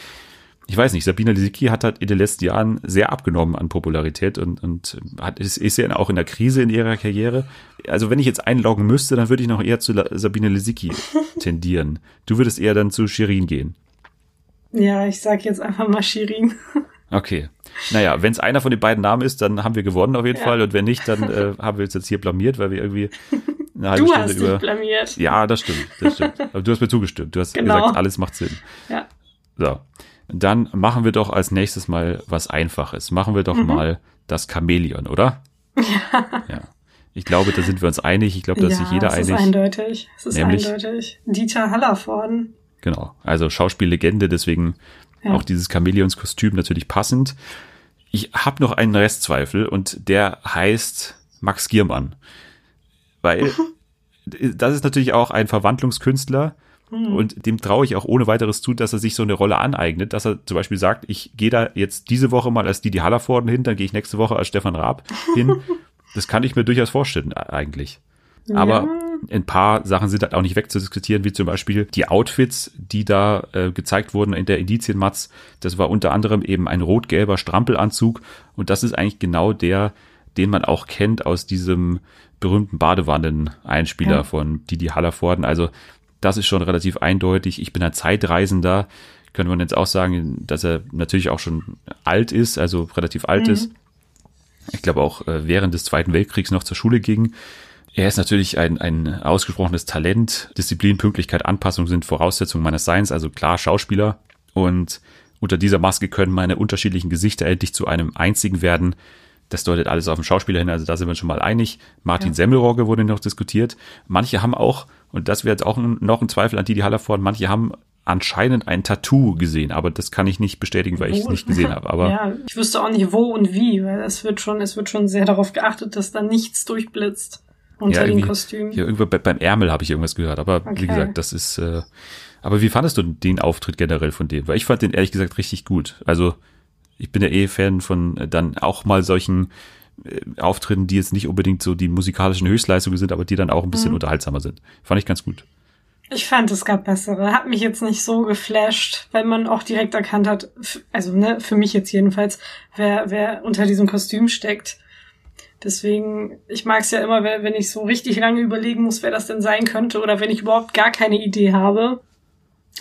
Ich weiß nicht, Sabina Lisicki hat halt in den letzten Jahren sehr abgenommen an Popularität und, und hat, ist, ist ja auch in der Krise in ihrer Karriere. Also wenn ich jetzt einloggen müsste, dann würde ich noch eher zu La Sabine Lisicki tendieren. Du würdest eher dann zu Shirin gehen. Ja, ich sag jetzt einfach mal Shirin. Okay. Naja, wenn es einer von den beiden Namen ist, dann haben wir gewonnen auf jeden Ja. Fall. Und wenn nicht, dann äh, haben wir uns jetzt hier blamiert, weil wir irgendwie eine halbe Du Stunde hast dich über. blamiert. Ja, das stimmt, das stimmt. Aber du hast mir zugestimmt. Du hast Genau. gesagt, alles macht Sinn. Ja. So. Dann machen wir doch als nächstes mal was Einfaches. Machen wir doch Mhm. mal das Chamäleon, oder? Ja. Ich glaube, da sind wir uns einig. Ich glaube, da ist sich jeder es ist einig. eindeutig. Es ist Nämlich? eindeutig. Dieter Hallervorden. Genau. Also Schauspiellegende, deswegen Ja. auch dieses Chamäleonskostüm natürlich passend. Ich habe noch einen Restzweifel und der heißt Max Giermann. Weil das ist natürlich auch ein Verwandlungskünstler Hm. und dem traue ich auch ohne weiteres zu, dass er sich so eine Rolle aneignet, dass er zum Beispiel sagt, ich gehe da jetzt diese Woche mal als Didi Hallervorden hin, dann gehe ich nächste Woche als Stefan Raab hin. Das kann ich mir durchaus vorstellen eigentlich. Aber ein paar Sachen sind halt auch nicht wegzudiskutieren, wie zum Beispiel die Outfits, die da äh, gezeigt wurden in der Indizienmatz. Das war unter anderem eben ein rot-gelber Strampelanzug und das ist eigentlich genau der, den man auch kennt aus diesem berühmten Badewannen-Einspieler Ja. von Didi Hallervorden. Also das ist schon relativ eindeutig. Ich bin ein Zeitreisender. Könnte man jetzt auch sagen, dass er natürlich auch schon alt ist, also relativ alt ist. Ich glaube auch äh, während des Zweiten Weltkriegs noch zur Schule ging. Er ist natürlich ein, ein ausgesprochenes Talent. Disziplin, Pünktlichkeit, Anpassung sind Voraussetzungen meines Seins, also klar Schauspieler. Und unter dieser Maske können meine unterschiedlichen Gesichter endlich zu einem einzigen werden. Das deutet alles auf den Schauspieler hin, also da sind wir uns schon mal einig. Martin Ja. Semmelrogge wurde noch diskutiert. Manche haben auch, und das wäre jetzt auch noch ein Zweifel an Didi Hallervorden, manche haben anscheinend ein Tattoo gesehen, aber das kann ich nicht bestätigen, weil ich es nicht gesehen habe. Aber ja, ich wüsste auch nicht wo und wie, weil es wird schon, es wird schon sehr darauf geachtet, dass da nichts durchblitzt unter den irgendwie- Kostümen. Hier irgendwo bei, beim Ärmel habe ich irgendwas gehört, aber Okay. wie gesagt, das ist. Äh, aber wie fandest du den Auftritt generell von dem? Weil ich fand den ehrlich gesagt richtig gut. Also ich bin ja eh Fan von äh, dann auch mal solchen äh, Auftritten, die jetzt nicht unbedingt so die musikalischen Höchstleistungen sind, aber die dann auch ein Mhm. bisschen unterhaltsamer sind. Fand ich ganz gut. Ich fand, es gab bessere. Hat mich jetzt nicht so geflasht, weil man auch direkt erkannt hat, also ne, für mich jetzt jedenfalls, wer, wer unter diesem Kostüm steckt. Deswegen, ich mag es ja immer, wenn ich so richtig lange überlegen muss, wer das denn sein könnte, oder wenn ich überhaupt gar keine Idee habe.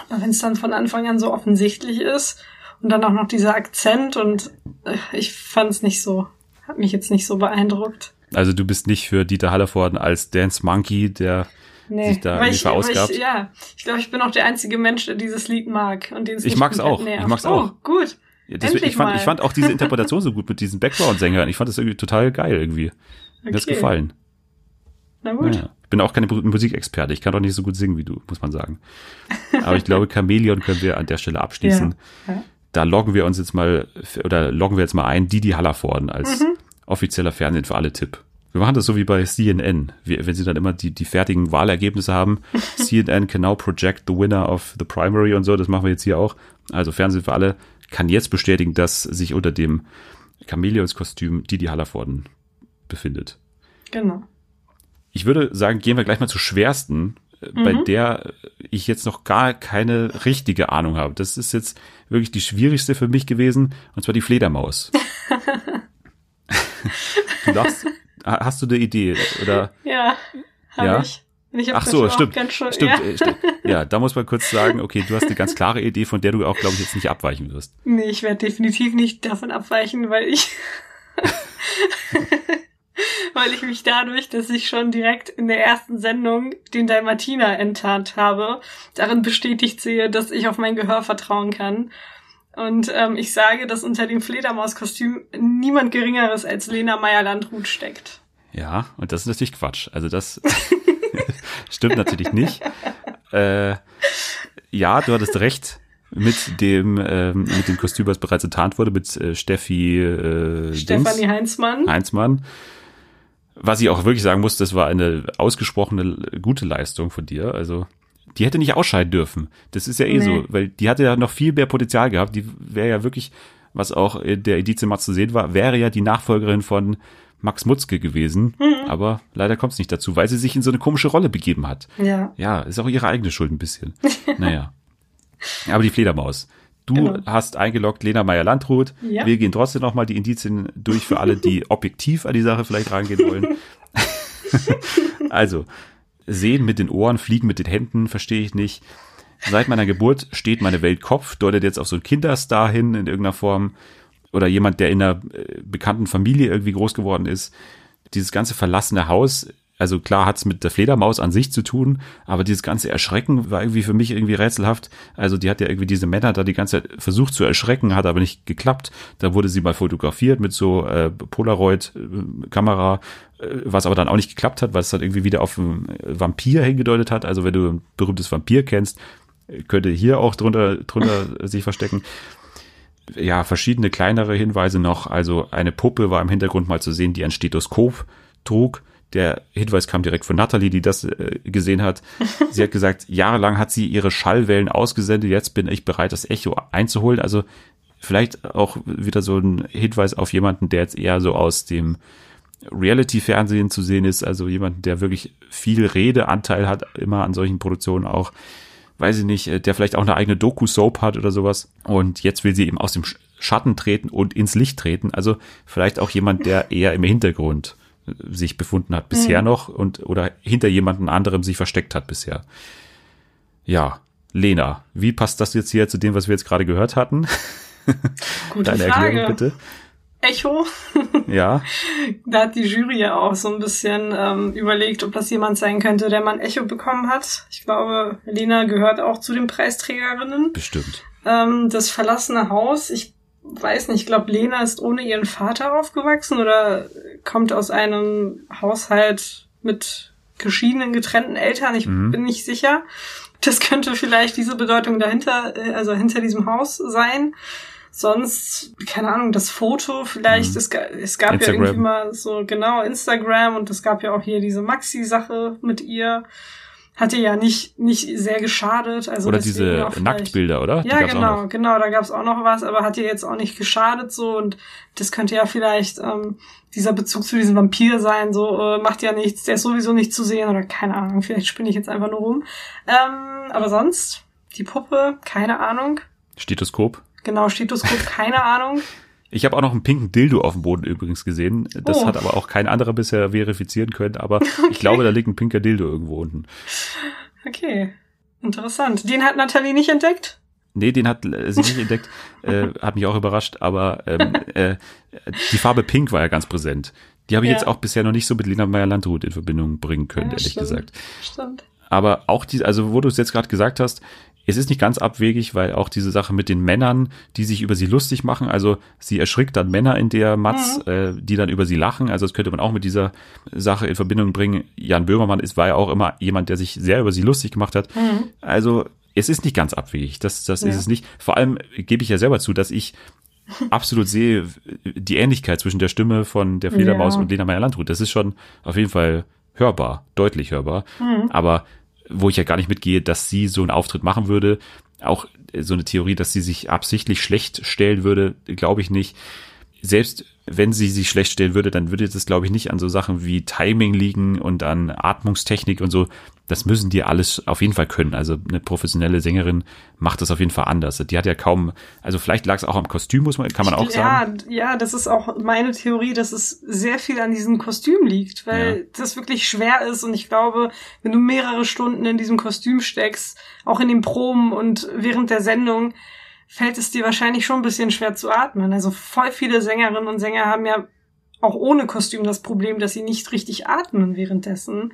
Aber wenn es dann von Anfang an so offensichtlich ist und dann auch noch dieser Akzent und äh, ich fand es nicht so, hat mich jetzt nicht so beeindruckt. Also du bist nicht für Dieter Hallervorden als Dance Monkey, der Nee, sich da ich, weil verausgabt. ich, ja, ich glaube, ich bin auch der einzige Mensch, der dieses Lied mag und den es Ich nicht mag's komplett auch. Ich nervt. mag's oh, auch. gut. Endlich ich, fand, mal. ich fand auch diese Interpretation so gut mit diesen Background-Sängern. Ich fand das irgendwie total geil irgendwie. Mir hat's Okay. gefallen. Na gut. Ja. Ich bin auch keine Mu- Musikexperte. Ich kann doch nicht so gut singen wie du, muss man sagen. Aber ich glaube, Chamäleon können wir an der Stelle abschließen. Ja, ja. Da loggen wir uns jetzt mal, oder loggen wir jetzt mal ein, Didi Hallervorden als Mhm. offizieller Fernsehen für alle Tipp. Wir machen das so wie bei CNN. Wir, wenn sie dann immer die, die fertigen Wahlergebnisse haben. CNN can now project the winner of the primary und so. Das machen wir jetzt hier auch. Also Fernsehen für alle kann jetzt bestätigen, dass sich unter dem Chamäleonskostüm Didi Hallervorden befindet. Genau. Ich würde sagen, gehen wir gleich mal zur schwersten, äh, bei Mhm. der ich jetzt noch gar keine richtige Ahnung habe. Das ist jetzt wirklich die schwierigste für mich gewesen, und zwar die Fledermaus. du ha- hast du eine Idee? Oder? Ja, habe Ja? ich. Ich Ach so, stimmt. Ganz schön, Stimmt, Ja. äh, stimmt. Ja, da muss man kurz sagen, okay, du hast eine ganz klare Idee, von der du auch, glaube ich, jetzt nicht abweichen wirst. Nee, ich werde definitiv nicht davon abweichen, weil ich weil ich mich dadurch, dass ich schon direkt in der ersten Sendung den Dalmatiner enttarnt habe, darin bestätigt sehe, dass ich auf mein Gehör vertrauen kann. Und ähm, ich sage, dass unter dem Fledermauskostüm niemand Geringeres als Lena Meyer-Landrut steckt. Ja, und das ist natürlich Quatsch. Also das stimmt natürlich nicht. Äh, ja, du hattest recht mit dem ähm, mit dem Kostüm, was bereits enttarnt wurde, mit äh, Steffi äh, Stefanie Dings, Heinzmann. Heinzmann. Was ich auch wirklich sagen muss, das war eine ausgesprochene gute Leistung von dir. Also die hätte nicht ausscheiden dürfen. Das ist ja eh Nee. so, weil die hatte ja noch viel mehr Potenzial gehabt. Die wäre ja wirklich, was auch in der Edition mal zu sehen war, wäre ja die Nachfolgerin von Max Mutzke gewesen, aber leider kommt es nicht dazu, weil sie sich in so eine komische Rolle begeben hat. Ja. Ja, ist auch ihre eigene Schuld ein bisschen. naja. Aber die Fledermaus. Du Genau. hast eingeloggt Lena Meyer-Landrut. Ja. Wir gehen trotzdem nochmal die Indizien durch für alle, die objektiv an die Sache vielleicht rangehen wollen. also, sehen mit den Ohren, fliegen mit den Händen, verstehe ich nicht. Seit meiner Geburt steht meine Welt Kopf, deutet jetzt auf so einen Kinderstar hin in irgendeiner Form. Oder jemand, der in einer äh, bekannten Familie irgendwie groß geworden ist. Dieses ganze verlassene Haus, also klar hat's mit der Fledermaus an sich zu tun, aber dieses ganze Erschrecken war irgendwie für mich irgendwie rätselhaft. Also die hat ja irgendwie diese Männer da die ganze Zeit versucht zu erschrecken, hat aber nicht geklappt. Da wurde sie mal fotografiert mit so äh, Polaroid-Kamera, äh, was aber dann auch nicht geklappt hat, weil es dann irgendwie wieder auf einen Vampir hingedeutet hat. Also wenn du ein berühmtes Vampir kennst, könnte hier auch drunter, drunter sich verstecken. Ja, verschiedene kleinere Hinweise noch. Also eine Puppe war im Hintergrund mal zu sehen, die ein Stethoskop trug. Der Hinweis kam direkt von Natalie, die das äh, gesehen hat. Sie hat gesagt, jahrelang hat sie ihre Schallwellen ausgesendet. Jetzt bin ich bereit, das Echo einzuholen. Also vielleicht auch wieder so ein Hinweis auf jemanden, der jetzt eher so aus dem Reality-Fernsehen zu sehen ist. Also jemanden, der wirklich viel Redeanteil hat, immer an solchen Produktionen auch weiß ich nicht, äh, der vielleicht auch eine eigene Doku-Soap hat oder sowas. Und jetzt will sie eben aus dem Sch- Schatten treten und ins Licht treten. Also vielleicht auch jemand, der eher im Hintergrund äh, sich befunden hat bisher noch und oder hinter jemanden anderem sich versteckt hat bisher. Ja, Lena, wie passt das jetzt hier zu dem, was wir jetzt gerade gehört hatten? Gute Deine Frage. Erklärung bitte. Echo. Ja, Da hat die Jury ja auch so ein bisschen ähm, überlegt, ob das jemand sein könnte, der mal ein Echo bekommen hat. Ich glaube, Lena gehört auch zu den Preisträgerinnen. bestimmt. Ähm, das verlassene Haus, ich weiß nicht, ich glaube, Lena ist ohne ihren Vater aufgewachsen oder kommt aus einem Haushalt mit geschiedenen, getrennten Eltern. Ich Mhm. bin nicht sicher. Das könnte vielleicht diese Bedeutung dahinter, äh, also hinter diesem Haus sein. Sonst, keine Ahnung, das Foto vielleicht, es, ga- es gab Mhm. Instagram. ja irgendwie mal so, genau, Instagram und es gab ja auch hier diese Maxi-Sache mit ihr. Hat ihr ja nicht, nicht sehr geschadet. Also Oder diese Nacktbilder, oder? Die ja, genau, genau, da gab's auch noch was, aber hat ihr jetzt auch nicht geschadet so und das könnte ja vielleicht ähm, dieser Bezug zu diesem Vampir sein, so äh, macht ja nichts, der ist sowieso nicht zu sehen oder keine Ahnung, vielleicht spinne ich jetzt einfach nur rum. Ähm, aber sonst, die Puppe, keine Ahnung. Stethoskop. Genau, Stethoskop, keine Ahnung. Ich habe auch noch einen pinken Dildo auf dem Boden übrigens gesehen. Das Oh. hat aber auch kein anderer bisher verifizieren können, aber ich glaube, da liegt ein pinker Dildo irgendwo unten. Okay, interessant. Den hat Nathalie nicht entdeckt? Nee, den hat äh, sie nicht entdeckt, äh, hat mich auch überrascht, aber ähm, äh, die Farbe Pink war ja ganz präsent. Die habe ich Ja. jetzt auch bisher noch nicht so mit Lena Meyer-Landrut in Verbindung bringen können, Ja, ehrlich stimmt. gesagt. Stimmt. Aber auch die, also wo du es jetzt gerade gesagt hast, es ist nicht ganz abwegig, weil auch diese Sache mit den Männern, die sich über sie lustig machen, also sie erschrickt dann Männer in der Matz, äh, die dann über sie lachen. Also das könnte man auch mit dieser Sache in Verbindung bringen. Jan Böhmermann ist, war ja auch immer jemand, der sich sehr über sie lustig gemacht hat. Also es ist nicht ganz abwegig. Das, das ist Ja. es nicht. Vor allem gebe ich ja selber zu, dass ich absolut sehe die Ähnlichkeit zwischen der Stimme von der Fledermaus Ja. und Lena Meyer-Landrut. Das ist schon auf jeden Fall hörbar, deutlich hörbar. Aber wo ich ja gar nicht mitgehe, dass sie so einen Auftritt machen würde, auch so eine Theorie, dass sie sich absichtlich schlecht stellen würde, glaube ich nicht. Selbst wenn sie sich schlecht stellen würde, dann würde das, glaube ich, nicht an so Sachen wie Timing liegen und an Atmungstechnik und so. Das müssen die alles auf jeden Fall können. Also eine professionelle Sängerin macht das auf jeden Fall anders. Die hat ja kaum, also vielleicht lag es auch am Kostüm, muss man, kann man auch sagen. Ja, ja, das ist auch meine Theorie, dass es sehr viel an diesem Kostüm liegt, weil Ja. das wirklich schwer ist und ich glaube, wenn du mehrere Stunden in diesem Kostüm steckst, auch in den Proben und während der Sendung, fällt es dir wahrscheinlich schon ein bisschen schwer zu atmen. Also voll viele Sängerinnen und Sänger haben ja auch ohne Kostüm das Problem, dass sie nicht richtig atmen währenddessen.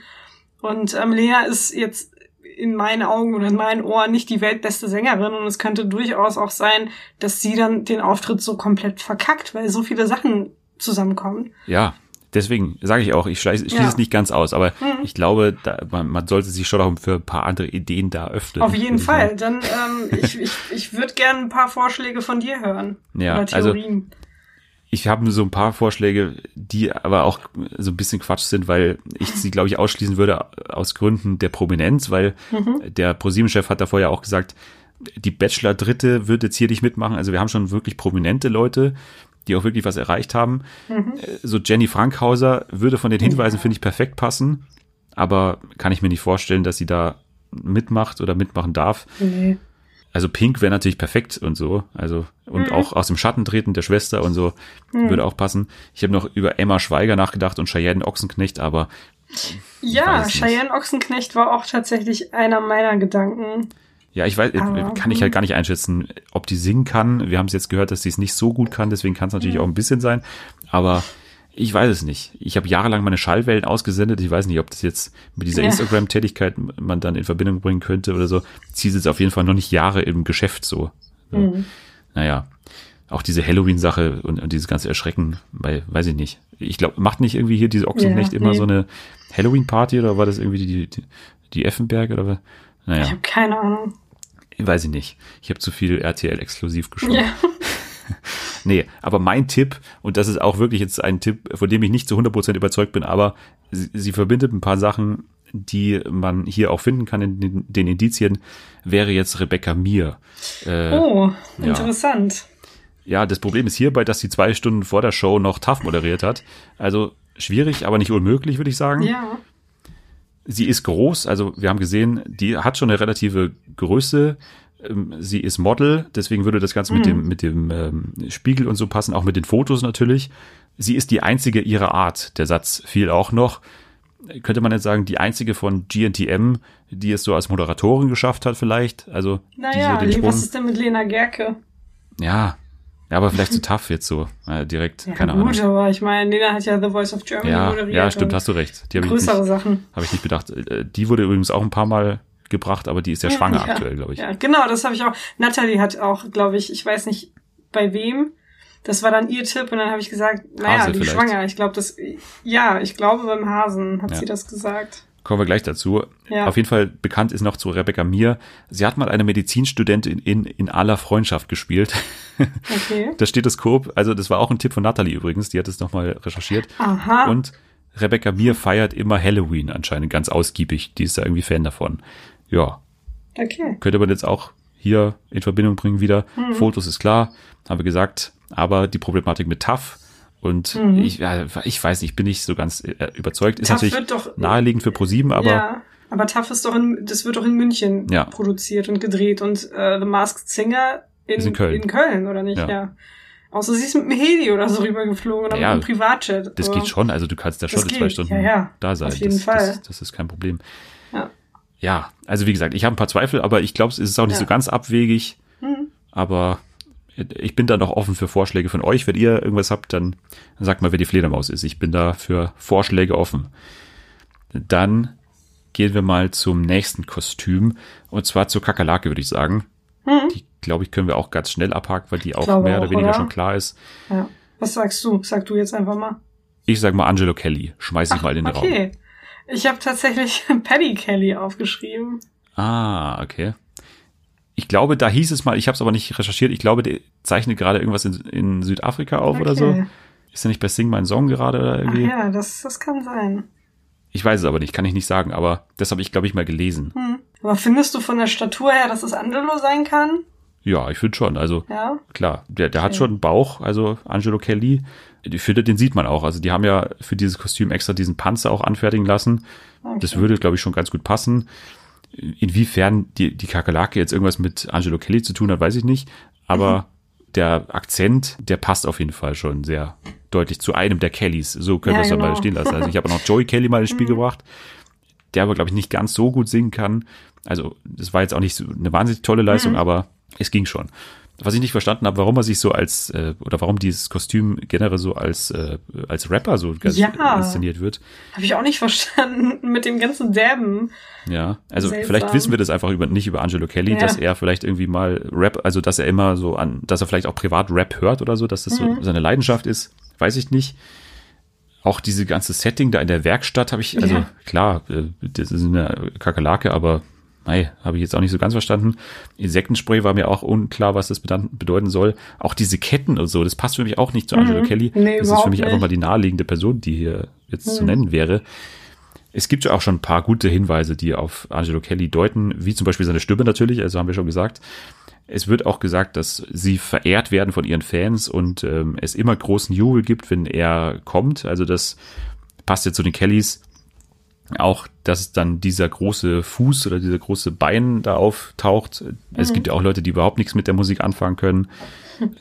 Und ähm, Lea ist jetzt in meinen Augen oder in meinen Ohren nicht die weltbeste Sängerin und es könnte durchaus auch sein, dass sie dann den Auftritt so komplett verkackt, weil so viele Sachen zusammenkommen. Ja, deswegen sage ich auch, ich schließe Ja. es nicht ganz aus, aber Mhm. ich glaube, da, man, man sollte sich schon auch für ein paar andere Ideen da öffnen. Auf jeden Fall. Dann ähm, ich, ich, ich würde gerne ein paar Vorschläge von dir hören. Ja, also Theorien. Ich habe so ein paar Vorschläge, die aber auch so ein bisschen Quatsch sind, weil ich sie, glaube ich, ausschließen würde aus Gründen der Prominenz, weil Mhm. der ProSieben-Chef hat davor ja auch gesagt, die Bachelor-Dritte wird jetzt hier nicht mitmachen. Also wir haben schon wirklich prominente Leute. die auch wirklich was erreicht haben. Äh, So Jenny Frankhauser würde von den Hinweisen, finde ich, perfekt passen. Aber kann ich mir nicht vorstellen, dass sie da mitmacht oder mitmachen darf. Nee. Also Pink wäre natürlich perfekt und so. Also, und auch aus dem Schatten treten der Schwester und so würde auch passen. Ich habe noch über Emma Schweiger nachgedacht und Cheyenne Ochsenknecht, aber Ja. Cheyenne Ochsenknecht war auch tatsächlich einer meiner Gedanken. Ja, ich weiß, äh, Aber, kann ich halt gar nicht einschätzen, ob die singen kann. Wir haben es jetzt gehört, dass sie es nicht so gut kann, deswegen kann es natürlich auch ein bisschen sein. Aber ich weiß es nicht. Ich habe jahrelang meine Schallwellen ausgesendet. Ich weiß nicht, ob das jetzt mit dieser Ja. Instagram-Tätigkeit man dann in Verbindung bringen könnte oder so. Sie ist jetzt auf jeden Fall noch nicht Jahre im Geschäft so. so. Mhm. Naja, auch diese Halloween-Sache und, und dieses ganze Erschrecken, weil, weiß ich nicht. Ich glaube, macht nicht irgendwie hier diese Ochsenknecht Ja, immer nee. so eine Halloween-Party oder war das irgendwie die, die, die Effenberg oder was? Naja. Ich habe keine Ahnung. Weiß ich nicht. Ich habe zu viel RTL-exklusiv geschaut. Ja. Nee, aber mein Tipp, und das ist auch wirklich jetzt ein Tipp, von dem ich nicht zu 100% überzeugt bin, aber sie, sie verbindet ein paar Sachen, die man hier auch finden kann in den, den Indizien, wäre jetzt Rebecca Mir. Äh, Oh, ja. interessant. Ja, das Problem ist hierbei, dass sie zwei Stunden vor der Show noch TAF moderiert hat. Also schwierig, aber nicht unmöglich, würde ich sagen. Ja. Sie ist groß, also wir haben gesehen, die hat schon eine relative Größe. Ähm, Sie ist Model, deswegen würde das Ganze mit dem, mit dem ähm, Spiegel und so passen, auch mit den Fotos natürlich. Sie ist die einzige ihrer Art. Der Satz fiel auch noch. Könnte man jetzt sagen, die einzige von GNTM, die es so als Moderatorin geschafft hat, vielleicht. Also Naja, die so was ist denn mit Lena Gerke? Ja. Ja, aber vielleicht zu tough jetzt so. Äh, direkt, Ja, keine gut, Ahnung. aber ich meine, Lena hat ja The Voice of Germany Ja, moderiert. ja, stimmt, hast du recht. Die habe ich, nicht- Größere Sachen. hab ich nicht bedacht. Äh, Die wurde übrigens auch ein paar Mal gebracht, aber die ist ja schwanger ja, aktuell, glaube ich. Ja, genau, das habe ich auch. Natalie hat auch, glaube ich, ich weiß nicht bei wem. Das war dann ihr Tipp und dann habe ich gesagt, naja, Hase die vielleicht. schwanger. Ich glaube, das, ja, ich glaube beim Hasen hat Ja. sie das gesagt. Kommen wir gleich dazu. Ja. Auf jeden Fall bekannt ist noch zu Rebecca Mir. Sie hat mal eine Medizinstudentin in, in aller Freundschaft gespielt. Okay. Das Stethoskop, also das war auch ein Tipp von Natalie übrigens, die hat es nochmal recherchiert. Aha. Und Rebecca Mir feiert immer Halloween anscheinend ganz ausgiebig. Die ist da irgendwie Fan davon. Ja, Okay. könnte man jetzt auch hier in Verbindung bringen wieder. Mhm. Fotos ist klar, haben wir gesagt, aber die Problematik mit TAF und ich, ja, ich weiß nicht, ich bin nicht so ganz äh, überzeugt. Ist TAF natürlich Mhm. wird doch- naheliegend für ProSieben, aber ja, aber TAF ist doch in, das wird doch in München Ja. produziert und gedreht und äh, The Masked Singer in, Ist in Köln. in Köln, oder nicht? Ja. Ja. Außer sie ist mit dem Heli oder so rübergeflogen oder Ja, mit einem Privatjet. Das geht schon, also du kannst da schon zwei Stunden ja, ja, da sein. auf jeden das, Fall. Das, das ist kein Problem. Ja. Also wie gesagt, ich habe ein paar Zweifel, aber ich glaube, es ist auch nicht Ja. so ganz abwegig. Mhm. Aber ich bin da noch offen für Vorschläge von euch. Wenn ihr irgendwas habt, dann sagt mal, wer die Fledermaus ist. Ich bin da für Vorschläge offen. Dann gehen wir mal zum nächsten Kostüm. Und zwar zur Kakerlake, würde ich sagen. Die, glaube ich, können wir auch ganz schnell abhaken, weil die auch Mhm. mehr oder auch, weniger oder? schon klar ist. Ja. Was sagst du? Sag du jetzt einfach mal. Ich sage mal Angelo Kelly. Schmeiß ich mal in den Raum. Okay. Ich habe tatsächlich Paddy Kelly aufgeschrieben. Ah, okay. Ich glaube, da hieß es mal, ich habe es aber nicht recherchiert, ich glaube, der zeichnet gerade irgendwas in, in Südafrika auf oder so. Okay. Ist er nicht bei Sing My Song gerade oder Ach irgendwie? ja, das, das kann sein. Ich weiß es aber nicht, kann ich nicht sagen, aber das habe ich, glaube ich, mal gelesen. Hm. Aber findest du von der Statur her, dass es Angelo sein kann? Ja, ich finde schon. Also Ja. klar, der, der hat schon einen Bauch, also Angelo Kelly. Ich finde, den sieht man auch. Also die haben ja für dieses Kostüm extra diesen Panzer auch anfertigen lassen. Okay. Das würde, glaube ich, schon ganz gut passen. Inwiefern die, die Kakerlake jetzt irgendwas mit Angelo Kelly zu tun hat, weiß ich nicht. Aber der Akzent, der passt auf jeden Fall schon sehr deutlich zu einem der Kellys. So können Ja, wir es doch mal genau. stehen lassen. Also ich habe auch noch Joey Kelly mal ins Spiel gebracht, der aber, glaube ich, nicht ganz so gut singen kann. Also das war jetzt auch nicht so eine wahnsinnig tolle Leistung, Mhm. aber es ging schon. Was ich nicht verstanden habe, warum er sich so als, äh, oder warum dieses Kostüm generell so als, äh, als Rapper so ganz Ja. inszeniert wird. Habe ich auch nicht verstanden mit dem ganzen Derben. Ja, also Seltsam. vielleicht wissen wir das einfach über, nicht über Angelo Kelly, Ja. dass er vielleicht irgendwie mal Rap, also dass er immer so an, dass er vielleicht auch privat Rap hört oder so, dass das Mhm. so seine Leidenschaft ist, weiß ich nicht. Auch diese ganze Setting da in der Werkstatt habe ich, also Ja. klar, äh, das ist eine Kakerlake, aber nein, habe ich jetzt auch nicht so ganz verstanden. Insektenspray war mir auch unklar, was das bedeuten soll. Auch diese Ketten und so, das passt für mich auch nicht zu Angelo Kelly. Mhm. Nee, das ist für mich einfach nicht. mal die naheliegende Person, die hier jetzt zu Mhm. nennen wäre. Es gibt ja auch schon ein paar gute Hinweise, die auf Angelo Kelly deuten, wie zum Beispiel seine Stimme natürlich, also haben wir schon gesagt. Es wird auch gesagt, dass sie verehrt werden von ihren Fans und ähm, es immer großen Jubel gibt, wenn er kommt. Also das passt ja zu den Kellys. Auch, dass dann dieser große Fuß oder dieser große Bein da auftaucht. Es gibt ja auch Leute, die überhaupt nichts mit der Musik anfangen können.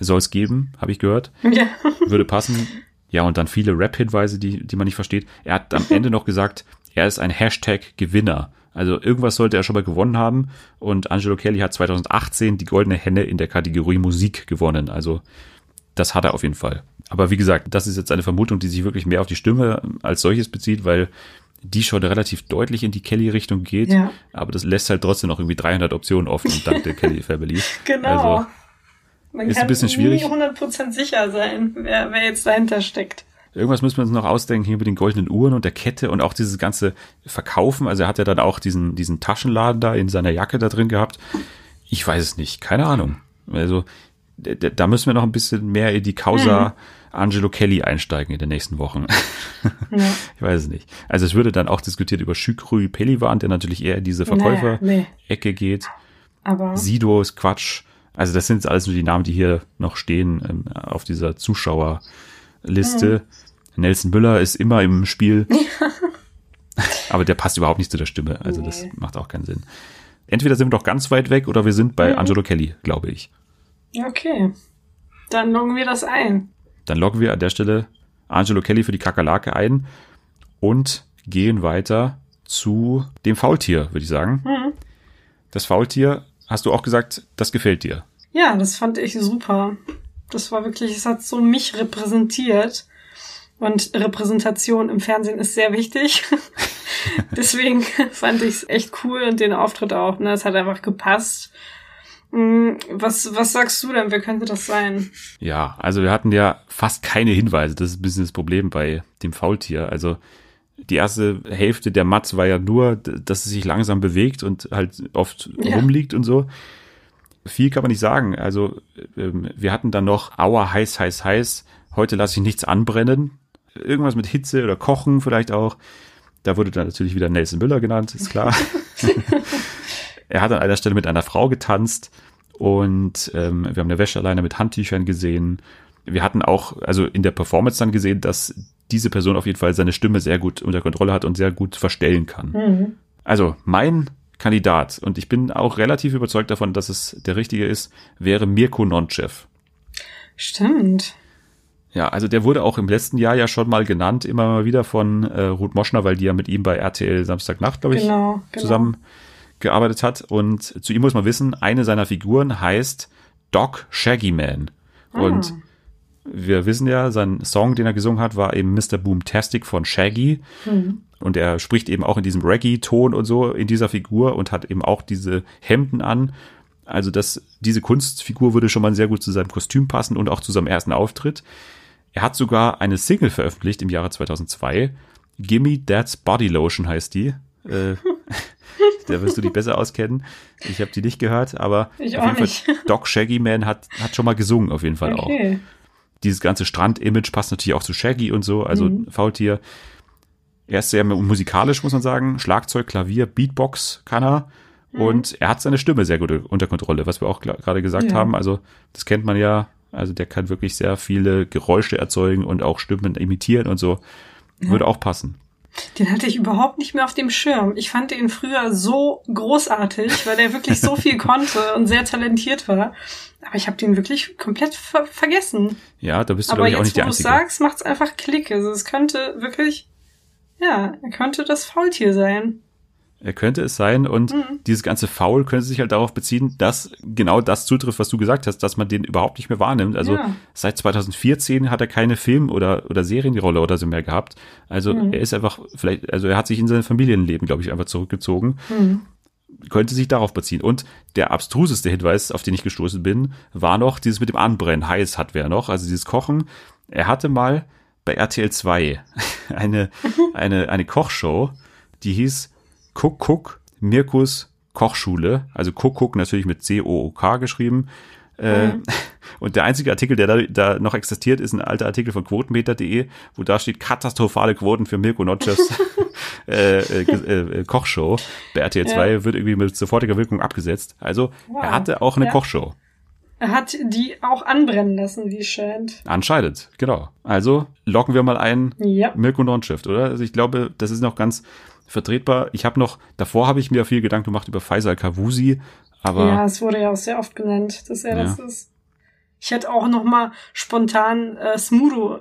Soll es geben, habe ich gehört. Ja. Würde passen. Ja, und dann viele Rap-Hinweise, die, die man nicht versteht. Er hat am Ende noch gesagt, er ist ein Hashtag-Gewinner. Also irgendwas sollte er schon mal gewonnen haben. Und Angelo Kelly hat 2018 die Goldene Henne in der Kategorie Musik gewonnen. Also das hat er auf jeden Fall. Aber wie gesagt, das ist jetzt eine Vermutung, die sich wirklich mehr auf die Stimme als solches bezieht, weil die schon relativ deutlich in die Kelly-Richtung geht. Ja. Aber das lässt halt trotzdem noch irgendwie 300 Optionen offen, dank der Kelly Family. Genau. Also, Man ist kann ein bisschen nie schwierig. 100% sicher sein, wer, wer jetzt dahinter steckt. Irgendwas müssen wir uns noch ausdenken hier mit den goldenen Uhren und der Kette und auch dieses ganze Verkaufen. Also er hat ja dann auch diesen, diesen Taschenladen da in seiner Jacke da drin gehabt. Ich weiß es nicht, keine Ahnung. Also da müssen wir noch ein bisschen mehr in die Causa Angelo Kelly einsteigen in den nächsten Wochen. Ja. Ich weiß es nicht. Also es würde dann auch diskutiert über Shukru Pelivan, der natürlich eher in diese Naja, nee. Verkäufer-Ecke geht. Aber Sido ist Quatsch. Also das sind jetzt alles nur die Namen, die hier noch stehen ähm, auf dieser Zuschauerliste. Nelson Müller ist immer im Spiel. Aber der passt überhaupt nicht zu der Stimme. Also das Nee. macht auch keinen Sinn. Entweder sind wir doch ganz weit weg oder wir sind bei Angelo Kelly, glaube ich. okay. Dann loggen wir das ein. Dann loggen wir an der Stelle Angelo Kelly für die Kakerlake ein und gehen weiter zu dem Faultier, würde ich sagen. Das Faultier, hast du auch gesagt, das gefällt dir. Ja, das fand ich super. Das war wirklich, es hat so mich repräsentiert. Und Repräsentation im Fernsehen ist sehr wichtig. Deswegen fand ich es echt cool und den Auftritt auch. Ne? Es hat einfach gepasst. Hm, Was, was sagst du denn? Wer könnte das sein? Ja, also wir hatten ja fast keine Hinweise. Das ist ein bisschen das Problem bei dem Faultier. Also die erste Hälfte der Matz war ja nur, dass es sich langsam bewegt und halt oft Ja. rumliegt und so. Viel kann man nicht sagen. Also ähm, wir hatten dann noch Aua, heiß, heiß, heiß. Heute lasse ich nichts anbrennen. Irgendwas mit Hitze oder Kochen vielleicht auch. Da wurde dann natürlich wieder Nelson Müller genannt, ist klar. er hat an einer Stelle mit einer Frau getanzt und ähm, wir haben eine Wäscheleine mit Handtüchern gesehen. Wir hatten auch, also in der Performance dann gesehen, dass diese Person auf jeden Fall seine Stimme sehr gut unter Kontrolle hat und sehr gut verstellen kann. Also mein Kandidat, und ich bin auch relativ überzeugt davon, dass es der richtige ist, wäre Mirko Nonchev. Stimmt. Ja, also der wurde auch im letzten Jahr ja schon mal genannt, immer mal wieder von äh, Ruth Moschner, weil die ja mit ihm bei RTL Samstagnacht, glaube ich, Genau, genau. zusammen gearbeitet hat. Und zu ihm muss man wissen, eine seiner Figuren heißt Doc Shaggy Man. Und Ah. wir wissen ja, sein Song, den er gesungen hat, war eben Mr. Boomtastic von Shaggy. Mhm. Und er spricht eben auch in diesem Reggae-Ton und so in dieser Figur und hat eben auch diese Hemden an. Also das, diese Kunstfigur würde schon mal sehr gut zu seinem Kostüm passen und auch zu seinem ersten Auftritt. Er hat sogar eine Single veröffentlicht im Jahre 2002. Gimme That's Body Lotion heißt die. Äh, da wirst du dich besser auskennen. Ich habe die nicht gehört, aber Ich auf auch jeden nicht. Fall Doc Shaggy Man hat, hat schon mal gesungen, auf jeden Fall auch Okay. dieses ganze Strand-Image passt natürlich auch zu Shaggy und so, also Faultier. Er ist sehr musikalisch, muss man sagen. Schlagzeug, Klavier, Beatbox kann er. Und er hat seine Stimme sehr gut unter Kontrolle, was wir auch gerade gesagt Ja. haben. Also, das kennt man ja. Also, der kann wirklich sehr viele Geräusche erzeugen und auch Stimmen imitieren und so. Würde auch passen. Den hatte ich überhaupt nicht mehr auf dem Schirm. Ich fand ihn früher so großartig, weil er wirklich so viel konnte und sehr talentiert war. Aber ich habe den wirklich komplett ver vergessen. Ja, da bist du, Aber glaube ich, auch jetzt, nicht der wo du Einzige. sagst, macht's einfach Klick. Also es könnte wirklich, ja, er könnte das Faultier sein. Er könnte es sein und Mhm. dieses ganze Foul könnte sich halt darauf beziehen, dass genau das zutrifft, was du gesagt hast, dass man den überhaupt nicht mehr wahrnimmt. Also Ja. seit 2014 hat er keine Film- oder, oder Serienrolle oder so mehr gehabt. Also Mhm. er ist einfach, vielleicht, also er hat sich in sein Familienleben, glaube ich, einfach zurückgezogen. Mhm. Könnte sich darauf beziehen. Und der abstruseste Hinweis, auf den ich gestoßen bin, war noch dieses mit dem Anbrennen. Heiß hat wer noch, also dieses Kochen. Er hatte mal bei RTL 2 eine, eine, eine Kochshow, die hieß Cook Mirkus Kochschule. Also Cook natürlich mit C-O-O-K geschrieben. Äh, Und der einzige Artikel, der da, da noch existiert, ist ein alter Artikel von quotenmeter.de, wo da steht katastrophale Quoten für Mirko Notchefs äh, äh, äh, Kochshow. Bei RTL 2 Ja. wird irgendwie mit sofortiger Wirkung abgesetzt. Also Wow. er hatte auch eine Ja. Kochshow. Er hat die auch anbrennen lassen, wie es scheint. Anscheinend, genau. Also locken wir mal ein Ja. Mirko Nonchef, oder? Also ich glaube, das ist noch ganz vertretbar. Ich habe noch, davor habe ich mir viel Gedanken gemacht über Faisal Kavusi, aber Ja, es wurde ja auch sehr oft genannt, dass er Ja. das ist. Ich hätte auch noch mal spontan äh, Smudo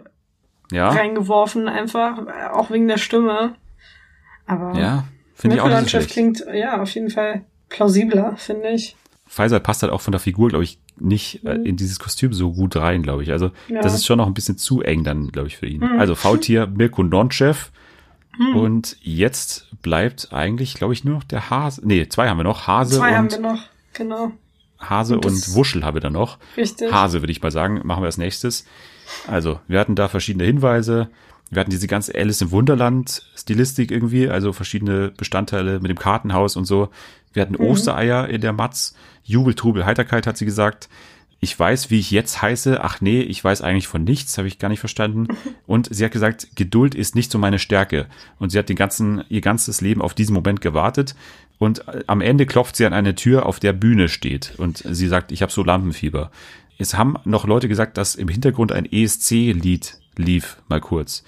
ja, reingeworfen, einfach, äh, auch wegen der Stimme. Aber ja, finde ich auch nicht so klingt ja auf jeden Fall plausibler, finde ich. Faisal passt halt auch von der Figur, glaube ich, nicht äh, Mhm. in dieses Kostüm so gut rein, glaube ich. Also Ja. das ist schon noch ein bisschen zu eng dann, glaube ich, für ihn. Mhm. Also Faultier, Mirko Nonchef. Hm. Und jetzt bleibt eigentlich, glaube ich, nur noch der Hase. Nee, zwei haben wir noch. Hase Zwei haben und wir noch, genau, Hase Und und Wuschel haben wir dann noch. richtig. Hase, würde ich mal sagen, machen wir als nächstes. Also, wir hatten da verschiedene Hinweise. Wir hatten diese ganze Alice im Wunderland-Stilistik irgendwie, also verschiedene Bestandteile mit dem Kartenhaus und so. Wir hatten Ostereier in der Matz. Jubel, Trubel, Heiterkeit hat sie gesagt. Ich weiß, wie ich jetzt heiße. Ach nee, ich weiß eigentlich von nichts, habe ich gar nicht verstanden. Und sie hat gesagt, Geduld ist nicht so meine Stärke. Und sie hat den ganzen, ihr ganzes Leben auf diesen Moment gewartet. Und äh, am Ende klopft sie an eine Tür, auf der Bühne steht. Und sie sagt, ich habe so Lampenfieber. Es haben noch Leute gesagt, dass im Hintergrund ein ESC-Lied lief, mal kurz.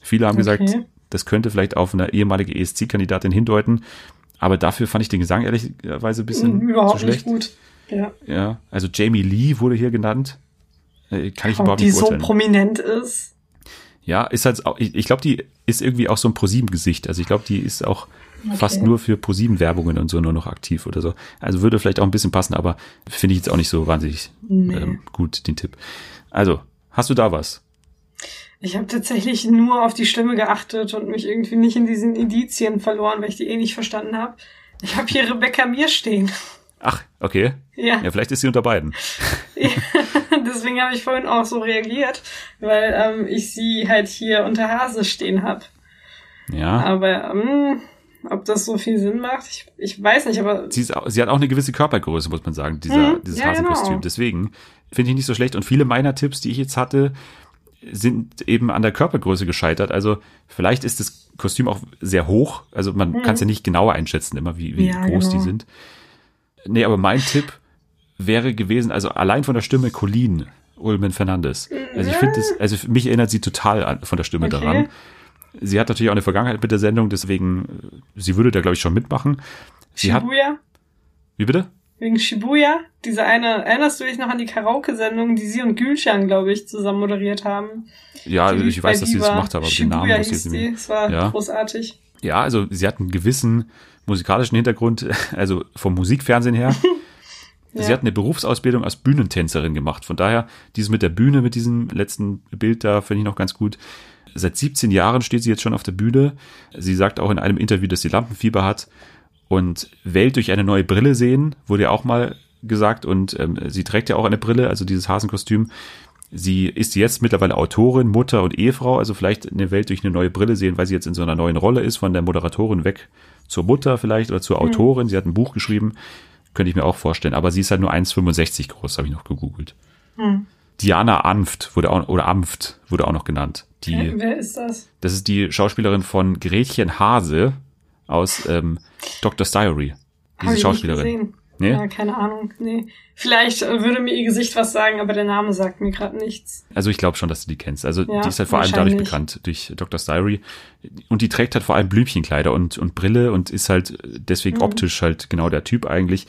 Viele haben Okay. gesagt, das könnte vielleicht auf eine ehemalige ESC-Kandidatin hindeuten. Aber dafür fand ich den Gesang ehrlicherweise ein bisschen Mhm, Überhaupt zu nicht schlecht. gut. Ja. Ja, also Jamie Lee wurde hier genannt. Äh, Kann ich Ob überhaupt die nicht so beurteilen. prominent ist. ja, ist halt, auch- ich, ich glaube, die ist irgendwie auch so ein ProSieben-Gesicht. Also ich glaube, die ist auch fast nur für ProSieben-Werbungen und so nur noch aktiv oder so. Also würde vielleicht auch ein bisschen passen, aber finde ich jetzt auch nicht so wahnsinnig Nee. ähm, gut, den Tipp. Also, hast du da was? Ich habe tatsächlich nur auf die Stimme geachtet und mich irgendwie nicht in diesen Indizien verloren, weil ich die eh nicht verstanden habe. Ich habe hier Rebecca Mir stehen. Ach, okay. Ja, Ja, vielleicht ist sie unter beiden. deswegen habe ich vorhin auch so reagiert, weil ähm, ich sie halt hier unter Hase stehen habe. Ja. Aber ähm, ob das so viel Sinn macht, ich, ich weiß nicht, aber Sie, ist, auch- sie hat auch eine gewisse Körpergröße, muss man sagen, dieser, Mhm, dieses ja, Hasenkostüm. genau. Deswegen finde ich nicht so schlecht. Und viele meiner Tipps, die ich jetzt hatte, sind eben an der Körpergröße gescheitert. Also vielleicht ist das Kostüm auch sehr hoch. Also man kann es ja nicht genauer einschätzen, immer wie, wie. Ja, groß genau. die sind. Nee, aber mein Tipp wäre gewesen, also allein von der Stimme Colleen Ulmen Fernandes. Also ich finde das, also mich erinnert sie total an, von der Stimme Okay. daran. Sie hat natürlich auch eine Vergangenheit mit der Sendung, deswegen, äh, sie würde da, glaube ich, schon mitmachen. Sie hat, Shibuya? wie bitte? Wegen Shibuya? Diese eine, erinnerst du dich noch an die Karaoke-Sendung, die sie und Gülcan, glaube ich, zusammen moderiert haben? Ja, Die ich weiß, dass sie das gemacht haben, aber den Shibuya Namen muss ich jetzt nicht mehr. Es war Ja. großartig. Ja, also sie hat einen gewissen musikalischen Hintergrund, also vom Musikfernsehen her. Sie Ja. hat eine Berufsausbildung als Bühnentänzerin gemacht. Von daher, dieses mit der Bühne, mit diesem letzten Bild da, finde ich noch ganz gut. Seit 17 Jahren steht sie jetzt schon auf der Bühne. Sie sagt auch in einem Interview, dass sie Lampenfieber hat und Welt durch eine neue Brille sehen, wurde ja auch mal gesagt. Und ähm, sie trägt ja auch eine Brille, also dieses Hasenkostüm. Sie ist jetzt mittlerweile Autorin, Mutter und Ehefrau, also vielleicht eine Welt durch eine neue Brille sehen, weil sie jetzt in so einer neuen Rolle ist, von der Moderatorin weg zur Mutter vielleicht oder zur Autorin. Sie hat ein Buch geschrieben, könnte ich mir auch vorstellen, aber sie ist halt nur 1,65 groß, habe ich noch gegoogelt. Hm. Diana Anft wurde auch, oder Amft wurde auch noch genannt. Die, Hä, Wer ist das? das ist die Schauspielerin von Gretchen Hase aus ähm, Doctor's Diary. Diese Schauspielerin. Nee? Ja, keine Ahnung. Nee. Vielleicht äh, würde mir ihr Gesicht was sagen, aber der Name sagt mir gerade nichts. Also ich glaube schon, dass du die kennst. Also Ja, die ist halt vor allem dadurch bekannt, durch Doctor's Diary. Und die trägt halt vor allem Blümchenkleider und, und Brille und ist halt deswegen Mhm. optisch halt genau der Typ eigentlich.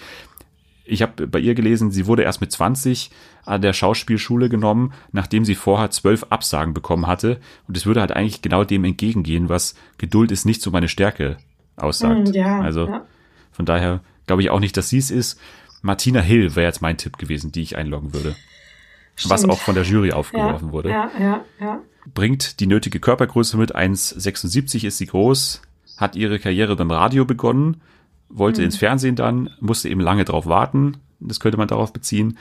Ich habe bei ihr gelesen, sie wurde erst mit 20 an der Schauspielschule genommen, nachdem sie vorher zwölf Absagen bekommen hatte. Und es würde halt eigentlich genau dem entgegengehen, was Geduld ist nicht so meine Stärke aussagt. Hm, ja, also ja. von daher glaube ich auch nicht, dass sie es ist. Martina Hill wäre jetzt mein Tipp gewesen, die ich einloggen würde. Was Stimmt. auch von der Jury ja, aufgeworfen wurde Ja, ja, ja. bringt die nötige Körpergröße mit. 1,76 ist sie groß, hat ihre Karriere beim Radio begonnen, wollte ins Fernsehen dann, musste eben lange drauf warten. Das könnte man darauf beziehen.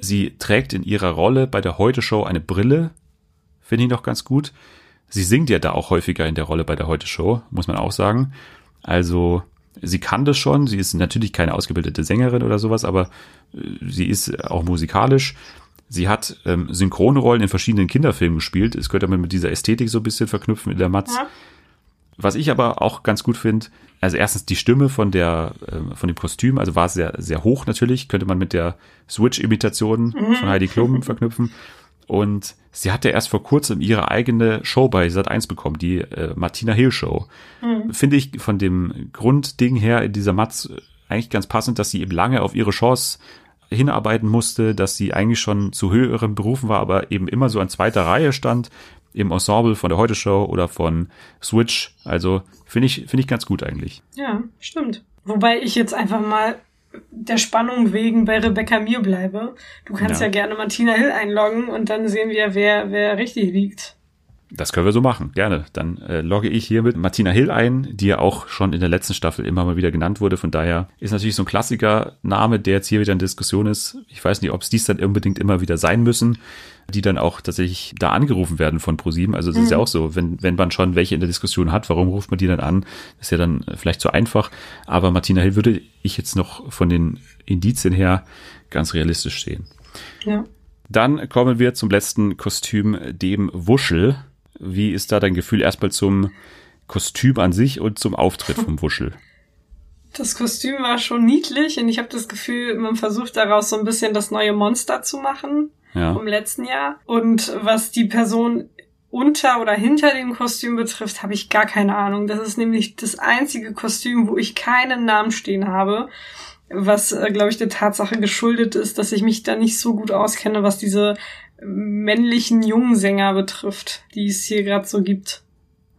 Sie trägt in ihrer Rolle bei der Heute-Show eine Brille. Finde ich noch ganz gut. Sie singt ja da auch häufiger in der Rolle bei der Heute-Show, muss man auch sagen. Also, sie kann das schon. Sie ist natürlich keine ausgebildete Sängerin oder sowas, aber äh, sie ist auch musikalisch. Sie hat ähm, Synchronrollen in verschiedenen Kinderfilmen gespielt. Es könnte man mit dieser Ästhetik so ein bisschen verknüpfen in der Matz. Ja. Was ich aber auch ganz gut finde, also erstens die Stimme von der äh, von dem Kostüm, also war sehr sehr hoch natürlich, könnte man mit der Switch-Imitation von Heidi Klum verknüpfen. Und sie hatte erst vor kurzem ihre eigene Show bei Sat1 bekommen, die äh, Martina Hill Show. Finde ich von dem Grundding her in dieser Matz eigentlich ganz passend, dass sie eben lange auf ihre Chance hinarbeiten musste, dass sie eigentlich schon zu höheren Berufen war, aber eben immer so an zweiter Reihe stand im Ensemble von der Heute Show oder von Switch. Also finde ich finde ich ganz gut eigentlich. Ja, stimmt. Wobei ich jetzt einfach mal der Spannung wegen bei Rebecca Mir bleibe. Du kannst Ja. ja, gerne Martina Hill einloggen und dann sehen wir, wer, wer richtig liegt. Das können wir so machen, gerne. Dann äh, logge ich hier mit Martina Hill ein, die ja auch schon in der letzten Staffel immer mal wieder genannt wurde. Von daher ist natürlich so ein Klassiker-Name, der jetzt hier wieder in Diskussion ist. Ich weiß nicht, ob es dies dann unbedingt immer wieder sein müssen, die dann auch tatsächlich da angerufen werden von ProSieben. Also es ist ja auch so, wenn, wenn man schon welche in der Diskussion hat, warum ruft man die dann an? Das ist ja dann äh, vielleicht zu einfach. Aber Martina Hill würde ich jetzt noch von den Indizien her ganz realistisch sehen. Ja. Dann kommen wir zum letzten Kostüm, dem Wuschel. Wie ist da dein Gefühl erstmal zum Kostüm an sich und zum Auftritt vom Wuschel? Das Kostüm war schon niedlich und ich habe das Gefühl, man versucht daraus so ein bisschen das neue Monster zu machen Ja, vom letzten Jahr. Und was die Person unter oder hinter dem Kostüm betrifft, habe ich gar keine Ahnung. Das ist nämlich das einzige Kostüm, wo ich keinen Namen stehen habe. Was, äh, glaube ich, der Tatsache geschuldet ist, dass ich mich da nicht so gut auskenne, was diese männlichen jungen Sänger betrifft, die es hier gerade so gibt.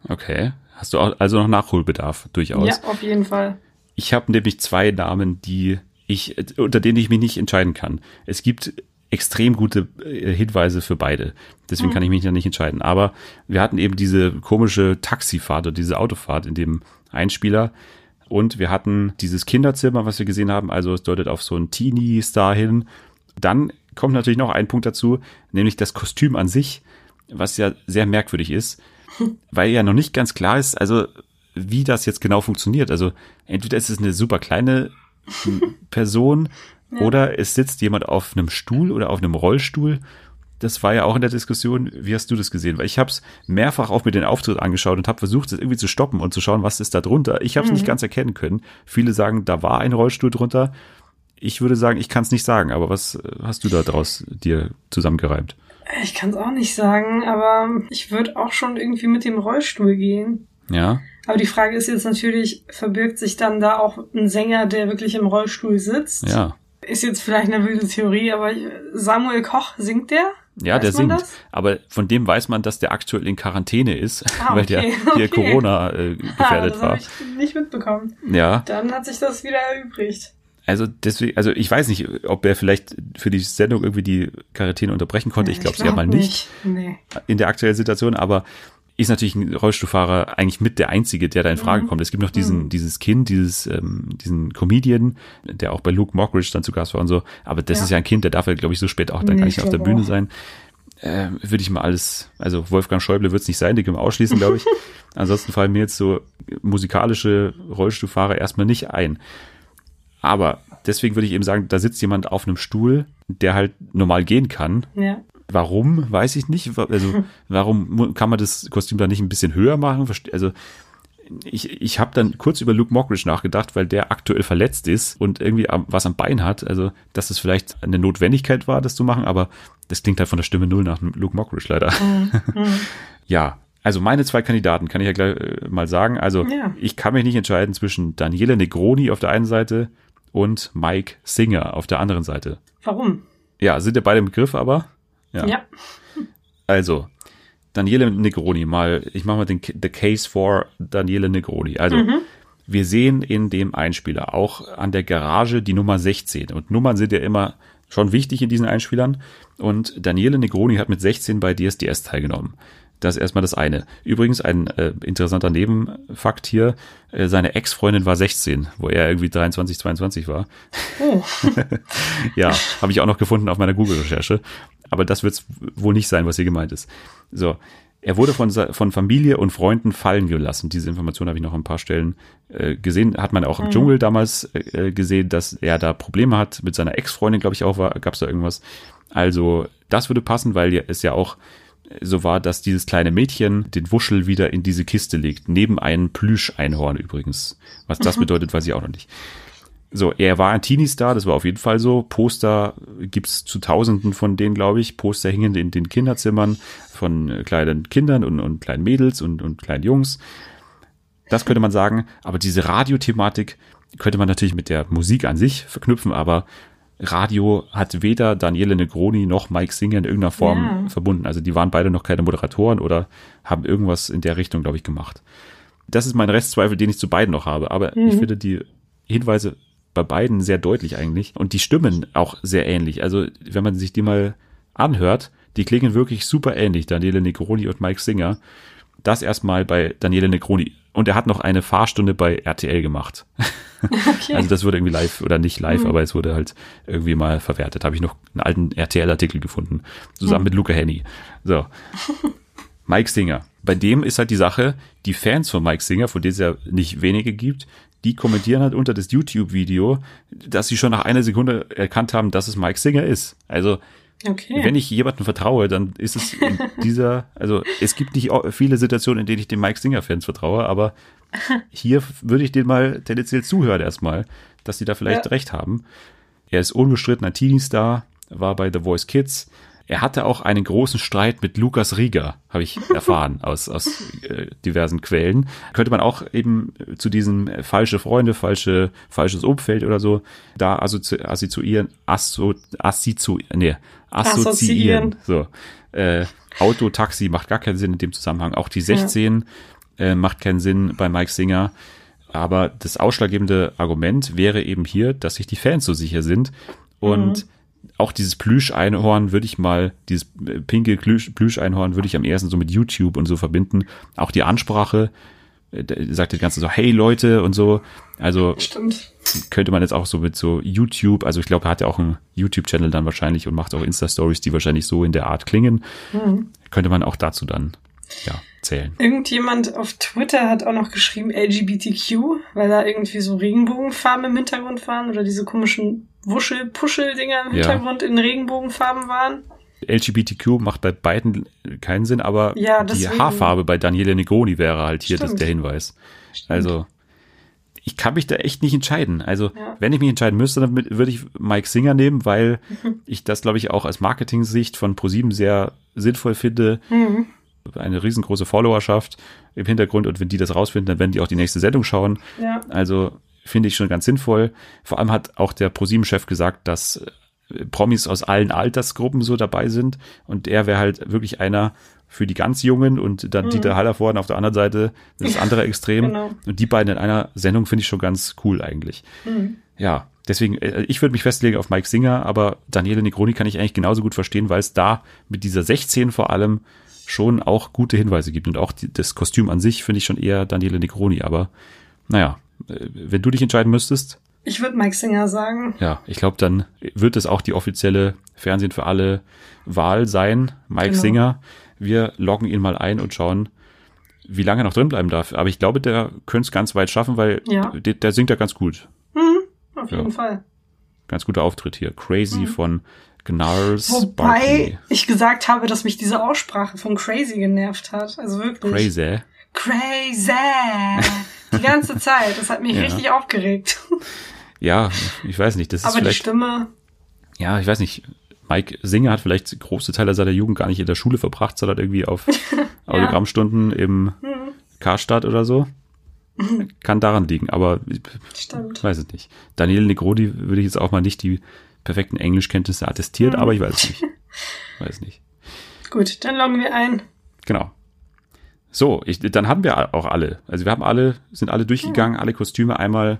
okay. Hast du auch also noch Nachholbedarf durchaus? Ja, auf jeden Fall. Ich habe nämlich zwei Namen, die ich, unter denen ich mich nicht entscheiden kann. Es gibt extrem gute äh, Hinweise für beide. Deswegen kann ich mich ja nicht entscheiden. Aber wir hatten eben diese komische Taxifahrt oder diese Autofahrt in dem Einspieler. Und wir hatten dieses Kinderzimmer, was wir gesehen haben. Also es deutet auf so einen Teenie-Star hin. Dann kommt natürlich noch ein Punkt dazu, nämlich das Kostüm an sich, was ja sehr merkwürdig ist, weil ja noch nicht ganz klar ist, also wie das jetzt genau funktioniert. Also entweder ist es eine super kleine Person oder es sitzt jemand auf einem Stuhl oder auf einem Rollstuhl. Das war ja auch in der Diskussion. Wie hast du das gesehen? Weil ich habe es mehrfach auch mit den Auftritt angeschaut und habe versucht, das irgendwie zu stoppen und zu schauen, was ist da drunter. Ich habe es nicht ganz erkennen können. Viele sagen, da war ein Rollstuhl drunter. Ich würde sagen, ich kann es nicht sagen. Aber was äh, hast du da draus dir zusammengereimt? Ich kann es auch nicht sagen, aber ich würde auch schon irgendwie mit dem Rollstuhl gehen. Ja, Aber die Frage ist jetzt natürlich, verbirgt sich dann da auch ein Sänger, der wirklich im Rollstuhl sitzt? ja. Ist jetzt vielleicht eine wilde Theorie, aber Samuel Koch, singt der? Ja, Weiß der singt. das? Aber von dem weiß man, dass der aktuell in Quarantäne ist, Ah, weil der okay, hier okay. Corona äh, Ah, gefährdet das war. habe ich nicht mitbekommen. Ja, Dann hat sich das wieder erübrigt. Also deswegen, also ich weiß nicht, ob er vielleicht für die Sendung irgendwie die Quarantäne unterbrechen konnte. Ich glaube es ja glaub mal nicht Nee. in der aktuellen Situation, aber ist natürlich ein Rollstuhlfahrer eigentlich mit der einzige, der da in Mhm. Frage kommt. Es gibt noch diesen, dieses Kind, dieses, ähm, diesen Comedian, der auch bei Luke Mockridge dann zu Gast war und so. Aber das Ja. ist ja ein Kind, der darf ja, glaube ich, so spät auch dann Nee, gar ich nicht auf der Bühne auch. sein. Ähm, Würde ich mal alles, also Wolfgang Schäuble wird es nicht sein, die können wir ausschließen, glaube ich. Ansonsten fallen mir jetzt so musikalische Rollstuhlfahrer erstmal nicht ein. Aber deswegen würde ich eben sagen, da sitzt jemand auf einem Stuhl, der halt normal gehen kann. Ja. Warum, weiß ich nicht. Also, warum kann man das Kostüm da nicht ein bisschen höher machen? Also, ich, ich habe dann kurz über Luke Mockridge nachgedacht, weil der aktuell verletzt ist und irgendwie was am Bein hat. Also, dass es vielleicht eine Notwendigkeit war, das zu machen, aber das klingt halt von der Stimme null nach Luke Mockridge leider. ja, also meine zwei Kandidaten kann ich ja gleich äh, mal sagen. Also, Ja. ich kann mich nicht entscheiden zwischen Daniele Negroni auf der einen Seite und Mike Singer auf der anderen Seite. Warum? Ja, sind ja beide im Begriff, aber Ja. also, Daniele Negroni, mal, ich mache mal den The Case for Daniele Negroni. Also, wir sehen in dem Einspieler auch an der Garage die Nummer 16. Und Nummern sind ja immer schon wichtig in diesen Einspielern. Und Daniele Negroni hat mit 16 bei DSDS teilgenommen. Das ist erstmal das eine. Übrigens ein äh, interessanter Nebenfakt hier. Äh, seine Ex-Freundin war 16, wo er irgendwie 23, 22 war. Oh. Ja, habe ich auch noch gefunden auf meiner Google-Recherche. Aber das wird es wohl nicht sein, was hier gemeint ist. So, Er wurde von, von Familie und Freunden fallen gelassen. Diese Information habe ich noch an ein paar Stellen äh, gesehen. Hat man auch im Dschungel damals äh, gesehen, dass er da Probleme hat mit seiner Ex-Freundin, glaube ich auch, war, gab es da irgendwas. Also das würde passen, weil es ja auch so war, dass dieses kleine Mädchen den Wuschel wieder in diese Kiste legt, neben einem Plüscheinhorn übrigens. Was das bedeutet, weiß ich auch noch nicht. So, er war ein Teenie-Star, das war auf jeden Fall so. Poster gibt's zu Tausenden von denen, glaube ich. Poster hingen in den Kinderzimmern von äh, kleinen Kindern und, und kleinen Mädels und, und kleinen Jungs. Das könnte man sagen. Aber diese Radiothematik könnte man natürlich mit der Musik an sich verknüpfen, aber Radio hat weder Daniele Negroni noch Mike Singer in irgendeiner Form Ja. verbunden. Also die waren beide noch keine Moderatoren oder haben irgendwas in der Richtung, glaube ich, gemacht. Das ist mein Restzweifel, den ich zu beiden noch habe. Aber ich finde die Hinweise bei beiden sehr deutlich eigentlich und die Stimmen auch sehr ähnlich. Also wenn man sich die mal anhört, die klingen wirklich super ähnlich, Daniele Negroni und Mike Singer. Das erstmal bei Daniele Negroni. Und er hat noch eine Fahrstunde bei RTL gemacht. Okay. Also das wurde irgendwie live oder nicht live, aber es wurde halt irgendwie mal verwertet. Habe ich noch einen alten RTL-Artikel gefunden, zusammen mit Luca Henny. So. Mike Singer. Bei dem ist halt die Sache, die Fans von Mike Singer, von denen es ja nicht wenige gibt, die kommentieren halt unter das YouTube-Video, dass sie schon nach einer Sekunde erkannt haben, dass es Mike Singer ist. Also okay. wenn ich jemandem vertraue, dann ist es in dieser, also es gibt nicht viele Situationen, in denen ich den Mike Singer-Fans vertraue, aber hier würde ich denen mal tendenziell zuhören erstmal, dass sie da vielleicht Ja. recht haben. Er ist unbestrittener Teenie-Star, war bei The Voice Kids. Er hatte auch einen großen Streit mit Lukas Rieger, habe ich erfahren aus, aus äh, diversen Quellen. Könnte man auch eben zu diesen äh, falsche Freunde, falsche, falsches Umfeld oder so da assozi assoziieren, asso, assozi, nee, assoziieren. Assoziieren. So. Äh, Auto, Taxi macht gar keinen Sinn in dem Zusammenhang. Auch die 16 äh, macht keinen Sinn bei Mike Singer. Aber das ausschlaggebende Argument wäre eben hier, dass sich die Fans so sicher sind. Und auch dieses Plüscheinhorn würde ich mal, dieses äh, pinke Plüsch- Plüscheinhorn würde ich am ersten so mit YouTube und so verbinden. Auch die Ansprache, äh, der sagt das Ganze so, hey Leute und so. Also Stimmt. könnte man jetzt auch so mit so YouTube, also ich glaube, er hat ja auch einen YouTube-Channel dann wahrscheinlich und macht auch Insta-Stories, die wahrscheinlich so in der Art klingen. Könnte man auch dazu dann, ja, zählen. Irgendjemand auf Twitter hat auch noch geschrieben LGBTQ, weil da irgendwie so Regenbogenfarben im Hintergrund waren oder diese komischen Wuschel-Puschel-Dinger im Ja. Hintergrund in Regenbogenfarben waren. LGBTQ macht bei beiden keinen Sinn, aber Ja, die. Haarfarbe bei Daniele Negroni wäre halt hier das, Stimmt. der Hinweis. Also, ich kann mich da echt nicht entscheiden. Also, Ja. wenn ich mich entscheiden müsste, dann würde ich Mike Singer nehmen, weil ich das, glaube ich, auch als Marketing-Sicht von ProSieben sehr sinnvoll finde. Mhm. Eine riesengroße Followerschaft im Hintergrund und wenn die das rausfinden, dann werden die auch die nächste Sendung schauen. Ja. Also finde ich schon ganz sinnvoll. Vor allem hat auch der ProSieben-Chef gesagt, dass äh, Promis aus allen Altersgruppen so dabei sind und er wäre halt wirklich einer für die ganz Jungen und dann Dieter Hallervorden auf der anderen Seite, das andere Extrem. Genau. Und die beiden in einer Sendung finde ich schon ganz cool eigentlich. Ja, deswegen, äh, ich würde mich festlegen auf Mike Singer, aber Daniele Negroni kann ich eigentlich genauso gut verstehen, weil es da mit dieser 16 vor allem schon auch gute Hinweise gibt. Und auch die, das Kostüm an sich finde ich schon eher Daniele Negroni, aber naja, äh, wenn du dich entscheiden müsstest, Ich würde Mike Singer sagen. ja, ich glaube, dann wird es auch die offizielle Fernsehen für alle Wahl sein. Mike Genau. Singer. Wir loggen ihn mal ein und schauen, wie lange er noch drin bleiben darf. Aber ich glaube, der könnte es ganz weit schaffen, weil Ja. der, der singt ja ganz gut. Auf Ja. jeden Fall. Ganz guter Auftritt hier. Crazy von Gnars Mhm. Wobei Barkley. ich gesagt habe, dass mich diese Aussprache von Crazy genervt hat. Also wirklich. Crazy. Crazy. Die ganze Zeit. Das hat mich Ja. richtig aufgeregt. Ja, ich weiß nicht. Das ist Aber die vielleicht, Stimme, ja, ich weiß nicht. Mike Singer hat vielleicht große Teile seiner Jugend gar nicht in der Schule verbracht, sondern irgendwie auf Autogrammstunden im Mhm. Karstadt oder so. Kann daran liegen, aber ich stimmt. weiß es nicht. Daniel Negrodi würde ich jetzt auch mal nicht die perfekten Englischkenntnisse attestiert, aber ich weiß es nicht. Weiß nicht. Gut, dann loggen wir ein. Genau. So, ich, dann haben wir auch alle. Also wir haben alle, sind alle durchgegangen, alle Kostüme einmal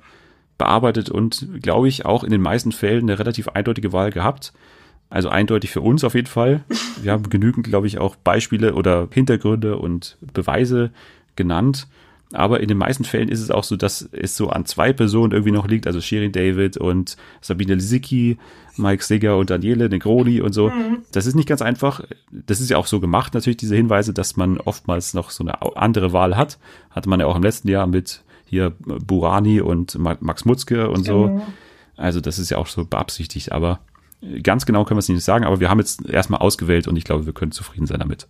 bearbeitet und glaube ich auch in den meisten Fällen eine relativ eindeutige Wahl gehabt. Also eindeutig für uns auf jeden Fall. Wir haben genügend, glaube ich, auch Beispiele oder Hintergründe und Beweise genannt. Aber in den meisten Fällen ist es auch so, dass es so an zwei Personen irgendwie noch liegt, also Shirin David und Sabine Lisicki, Mike Sigger und Daniele Negroni und so. Das ist nicht ganz einfach. Das ist ja auch so gemacht, natürlich, diese Hinweise, dass man oftmals noch so eine andere Wahl hat. Hatte man ja auch im letzten Jahr mit hier Burani und Ma- Max Mutzke und so. Genau. Also das ist ja auch so beabsichtigt, aber ganz genau können wir es nicht sagen, aber wir haben jetzt erstmal ausgewählt und ich glaube, wir können zufrieden sein damit.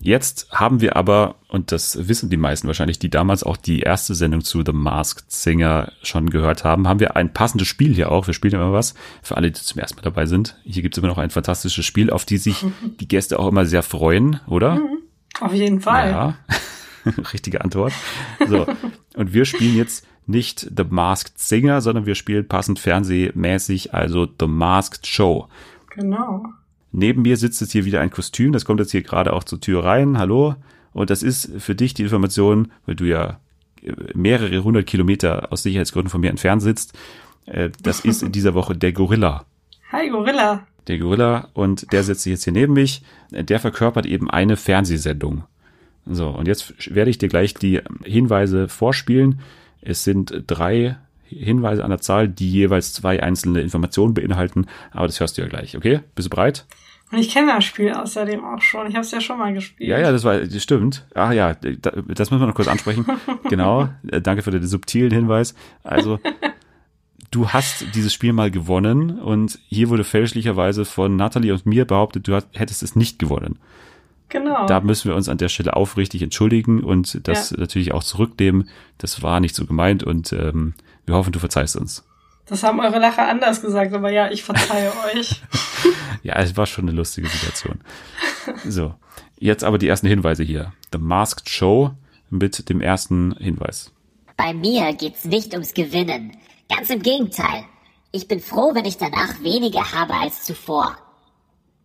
Jetzt haben wir aber, und das wissen die meisten wahrscheinlich, die damals auch die erste Sendung zu The Masked Singer schon gehört haben, haben wir ein passendes Spiel hier auch. Wir spielen immer was für alle, die zum ersten Mal dabei sind. Hier gibt es immer noch ein fantastisches Spiel, auf die sich die Gäste auch immer sehr freuen, oder? Auf jeden Fall. Ja. Richtige Antwort. So. Und wir spielen jetzt nicht The Masked Singer, sondern wir spielen passend fernsehmäßig, also The Masked Show. Genau. Neben mir sitzt jetzt hier wieder ein Kostüm, das kommt jetzt hier gerade auch zur Tür rein. Hallo. Und das ist für dich die Information, weil du ja äh, mehrere hundert Kilometer aus Sicherheitsgründen von mir entfernt sitzt. Äh, Das ist in dieser Woche der Gorilla. Hi Gorilla. Der Gorilla und der sitzt jetzt hier neben mich. Der verkörpert eben eine Fernsehsendung. So, und jetzt werde ich dir gleich die Hinweise vorspielen. Es sind drei Hinweise an der Zahl, die jeweils zwei einzelne Informationen beinhalten. Aber das hörst du ja gleich, okay? Bist du bereit? Und ich kenne das Spiel außerdem auch schon. Ich habe es ja schon mal gespielt. Ja, ja, das war, das stimmt. Ah ja, da- das müssen wir noch kurz ansprechen. genau. Äh, Danke für den subtilen Hinweis. Also, du hast dieses Spiel mal gewonnen und hier wurde fälschlicherweise von Natalie und mir behauptet, du hättest es nicht gewonnen. Genau. Da müssen wir uns an der Stelle aufrichtig entschuldigen und das Ja. natürlich auch zurücknehmen. Das war nicht so gemeint und ähm, wir hoffen, du verzeihst uns. Das haben eure Lacher anders gesagt, aber ja, ich verzeihe euch. Ja, es war schon eine lustige Situation. So, jetzt aber die ersten Hinweise hier. The Masked Show mit dem ersten Hinweis. Bei mir geht's nicht ums Gewinnen. Ganz im Gegenteil. Ich bin froh, wenn ich danach weniger habe als zuvor.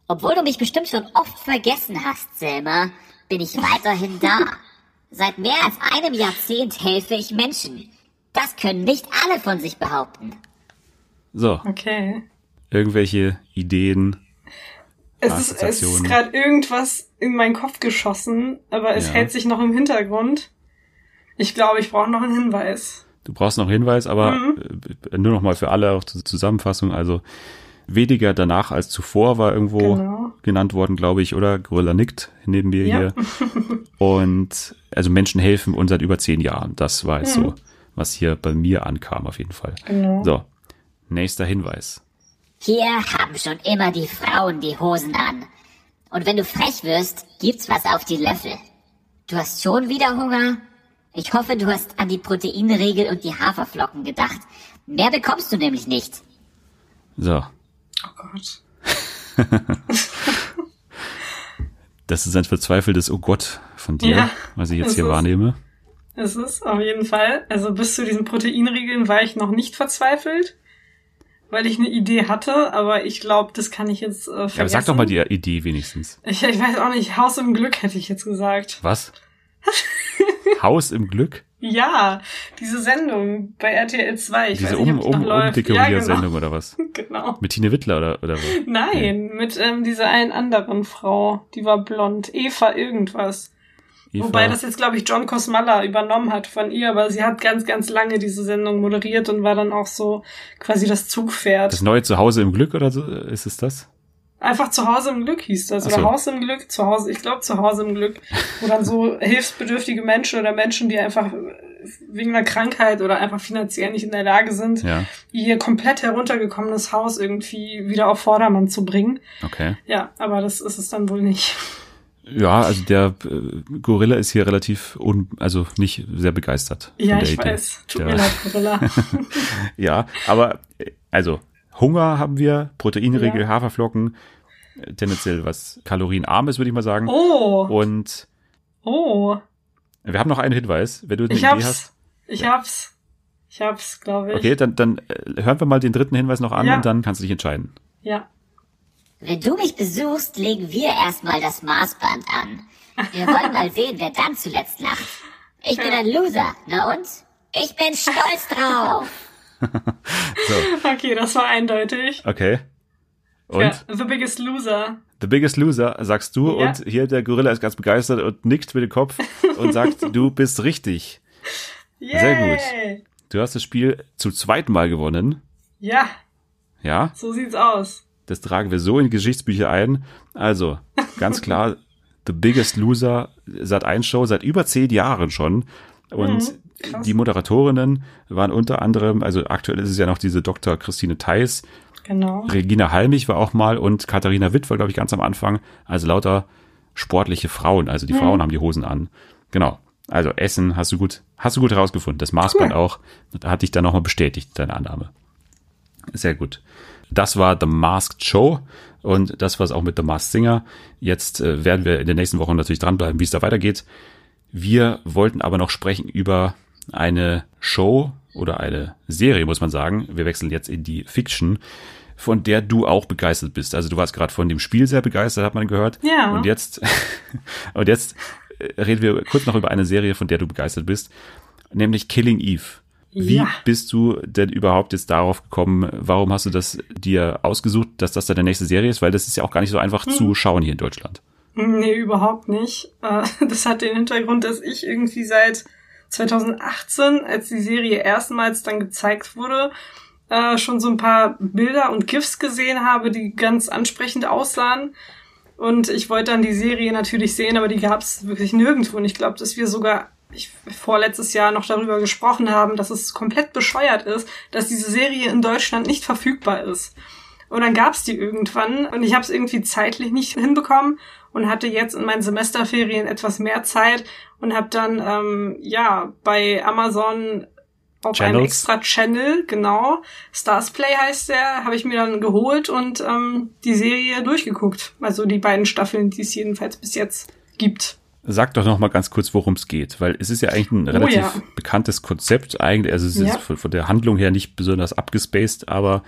Obwohl du mich bestimmt schon oft vergessen hast, Selma, bin ich weiterhin da. Seit mehr als einem Jahrzehnt helfe ich Menschen. Das können nicht alle von sich behaupten. So, Okay. irgendwelche Ideen. Es ist, es ist gerade irgendwas in meinen Kopf geschossen, aber es Ja. hält sich noch im Hintergrund. Ich glaube, ich brauche noch einen Hinweis. Du brauchst noch einen Hinweis, aber äh, nur noch mal für alle auch zur Zusammenfassung. Also weniger danach als zuvor war irgendwo Genau. genannt worden, glaube ich, oder? Gorilla nickt neben mir Ja. hier. Und also Menschen helfen uns seit über zehn Jahren. Das war jetzt so, was hier bei mir ankam auf jeden Fall. Genau. So, nächster Hinweis. Hier haben schon immer die Frauen die Hosen an. Und wenn du frech wirst, gibt's was auf die Löffel. Du hast schon wieder Hunger? Ich hoffe, du hast an die Proteinregel und die Haferflocken gedacht. Mehr bekommst du nämlich nicht. So, Oh Gott. das ist ein verzweifeltes Oh Gott von dir, Ja, was ich jetzt hier ist- wahrnehme. Es ist auf jeden Fall. Also bis zu diesen Proteinregeln war ich noch nicht verzweifelt, weil ich eine Idee hatte, aber ich glaube, das kann ich jetzt äh, vergessen. Ja, aber sag doch mal die Idee wenigstens. Ich, ich weiß auch nicht, Haus im Glück hätte ich jetzt gesagt. Was? Haus im Glück? Ja, diese Sendung bei RTL 2. Ich Diese weiß nicht, um, um, noch läuft. Umdekoriersendung oder was? Ja, genau. genau. Mit Tine Wittler oder, oder wo? Nein, mit ähm, dieser einen anderen Frau, die war blond. Eva irgendwas. Eva? Wobei das jetzt, glaube ich, John Cosmalla übernommen hat von ihr, aber sie hat ganz, ganz lange diese Sendung moderiert und war dann auch so quasi das Zugpferd. das neue Zuhause im Glück oder so? Ist es das? Einfach zu Hause im Glück hieß das. Oder so. Haus im Glück, zu Hause, ich glaube zu Hause im Glück. Wo dann so hilfsbedürftige Menschen oder Menschen, die einfach wegen einer Krankheit oder einfach finanziell nicht in der Lage sind, Ja, ihr komplett heruntergekommenes Haus irgendwie wieder auf Vordermann zu bringen. okay. Ja, aber das ist es dann wohl nicht. Ja, also der äh, Gorilla ist hier relativ un, also nicht sehr begeistert. Ja, der ich Idee. weiß. Tut Ja. mir leid, Gorilla. Ja, aber äh, also Hunger haben wir, Proteinregel, Ja. Haferflocken, äh, tendenziell was kalorienarmes, würde ich mal sagen. Oh, Und oh. wir haben noch einen Hinweis, wenn du eine Ich Idee hab's. hast. Ich hab's. Ich hab's, glaube ich. Okay, dann, dann äh, hören wir mal den dritten Hinweis noch an Ja. und dann kannst du dich entscheiden. Ja. Wenn du mich besuchst, legen wir erstmal das Maßband an. Wir wollen mal sehen, wer dann zuletzt lacht. Ich bin ein Loser, na und? Ich bin stolz drauf. So, Okay, das war eindeutig. okay. Und Ja, The Biggest Loser. The Biggest Loser sagst du Ja. und hier der Gorilla ist ganz begeistert und nickt mit dem Kopf und sagt, du bist richtig. Yay. Sehr gut. Du hast das Spiel zum zweiten Mal gewonnen. Ja, Ja, so sieht's aus. Das tragen wir so in die Geschichtsbücher ein. Also, ganz klar, The Biggest Loser seit ein Show seit über zehn Jahren schon. Und Mhm, krass. die Moderatorinnen waren unter anderem, also aktuell ist es ja noch diese Dr. Christine Theis, Genau. Regina Halmich war auch mal und Katharina Witt war, glaube ich, ganz am Anfang. Also lauter sportliche Frauen. Also die Frauen haben die Hosen an. Genau. Also Essen hast du gut, hast du gut herausgefunden. Das Maßband auch. Da hat dich dann nochmal bestätigt, deine Annahme. Sehr gut. Das war The Masked Show und das war es auch mit The Masked Singer. Jetzt äh, werden wir in den nächsten Wochen natürlich dranbleiben, wie es da weitergeht. Wir wollten aber noch sprechen über eine Show oder eine Serie, muss man sagen. Wir wechseln jetzt in die Fiction, von der du auch begeistert bist. Also du warst gerade von dem Spiel sehr begeistert, hat man gehört. Ja. Und jetzt, und jetzt äh, reden wir kurz noch über eine Serie, von der du begeistert bist, nämlich Killing Eve. Wie Ja. bist du denn überhaupt jetzt darauf gekommen? Warum hast du das dir ausgesucht, dass das deine nächste Serie ist? Weil das ist ja auch gar nicht so einfach Hm. zu schauen hier in Deutschland. Nee, überhaupt nicht. Äh, Das hat den Hintergrund, dass ich irgendwie seit 2018, als die Serie erstmals dann gezeigt wurde, äh, schon so ein paar Bilder und GIFs gesehen habe, die ganz ansprechend aussahen. Und ich wollte dann die Serie natürlich sehen, aber die gab es wirklich nirgendwo. Und ich glaube, dass wir sogar ich, vorletztes Jahr noch darüber gesprochen haben, dass es komplett bescheuert ist, dass diese Serie in Deutschland nicht verfügbar ist. Und dann gab's die irgendwann und ich habe es irgendwie zeitlich nicht hinbekommen und hatte jetzt in meinen Semesterferien etwas mehr Zeit und habe dann ähm, ja bei Amazon auf einem Channels. extra Channel, genau, Stars Play heißt der, habe ich mir dann geholt und ähm, die Serie durchgeguckt. Also die beiden Staffeln, die es jedenfalls bis jetzt gibt. Sag doch noch mal ganz kurz, worum es geht, weil es ist ja eigentlich ein relativ Oh ja. bekanntes Konzept eigentlich. Also es ist Ja. von, von der Handlung her nicht besonders abgespaced, aber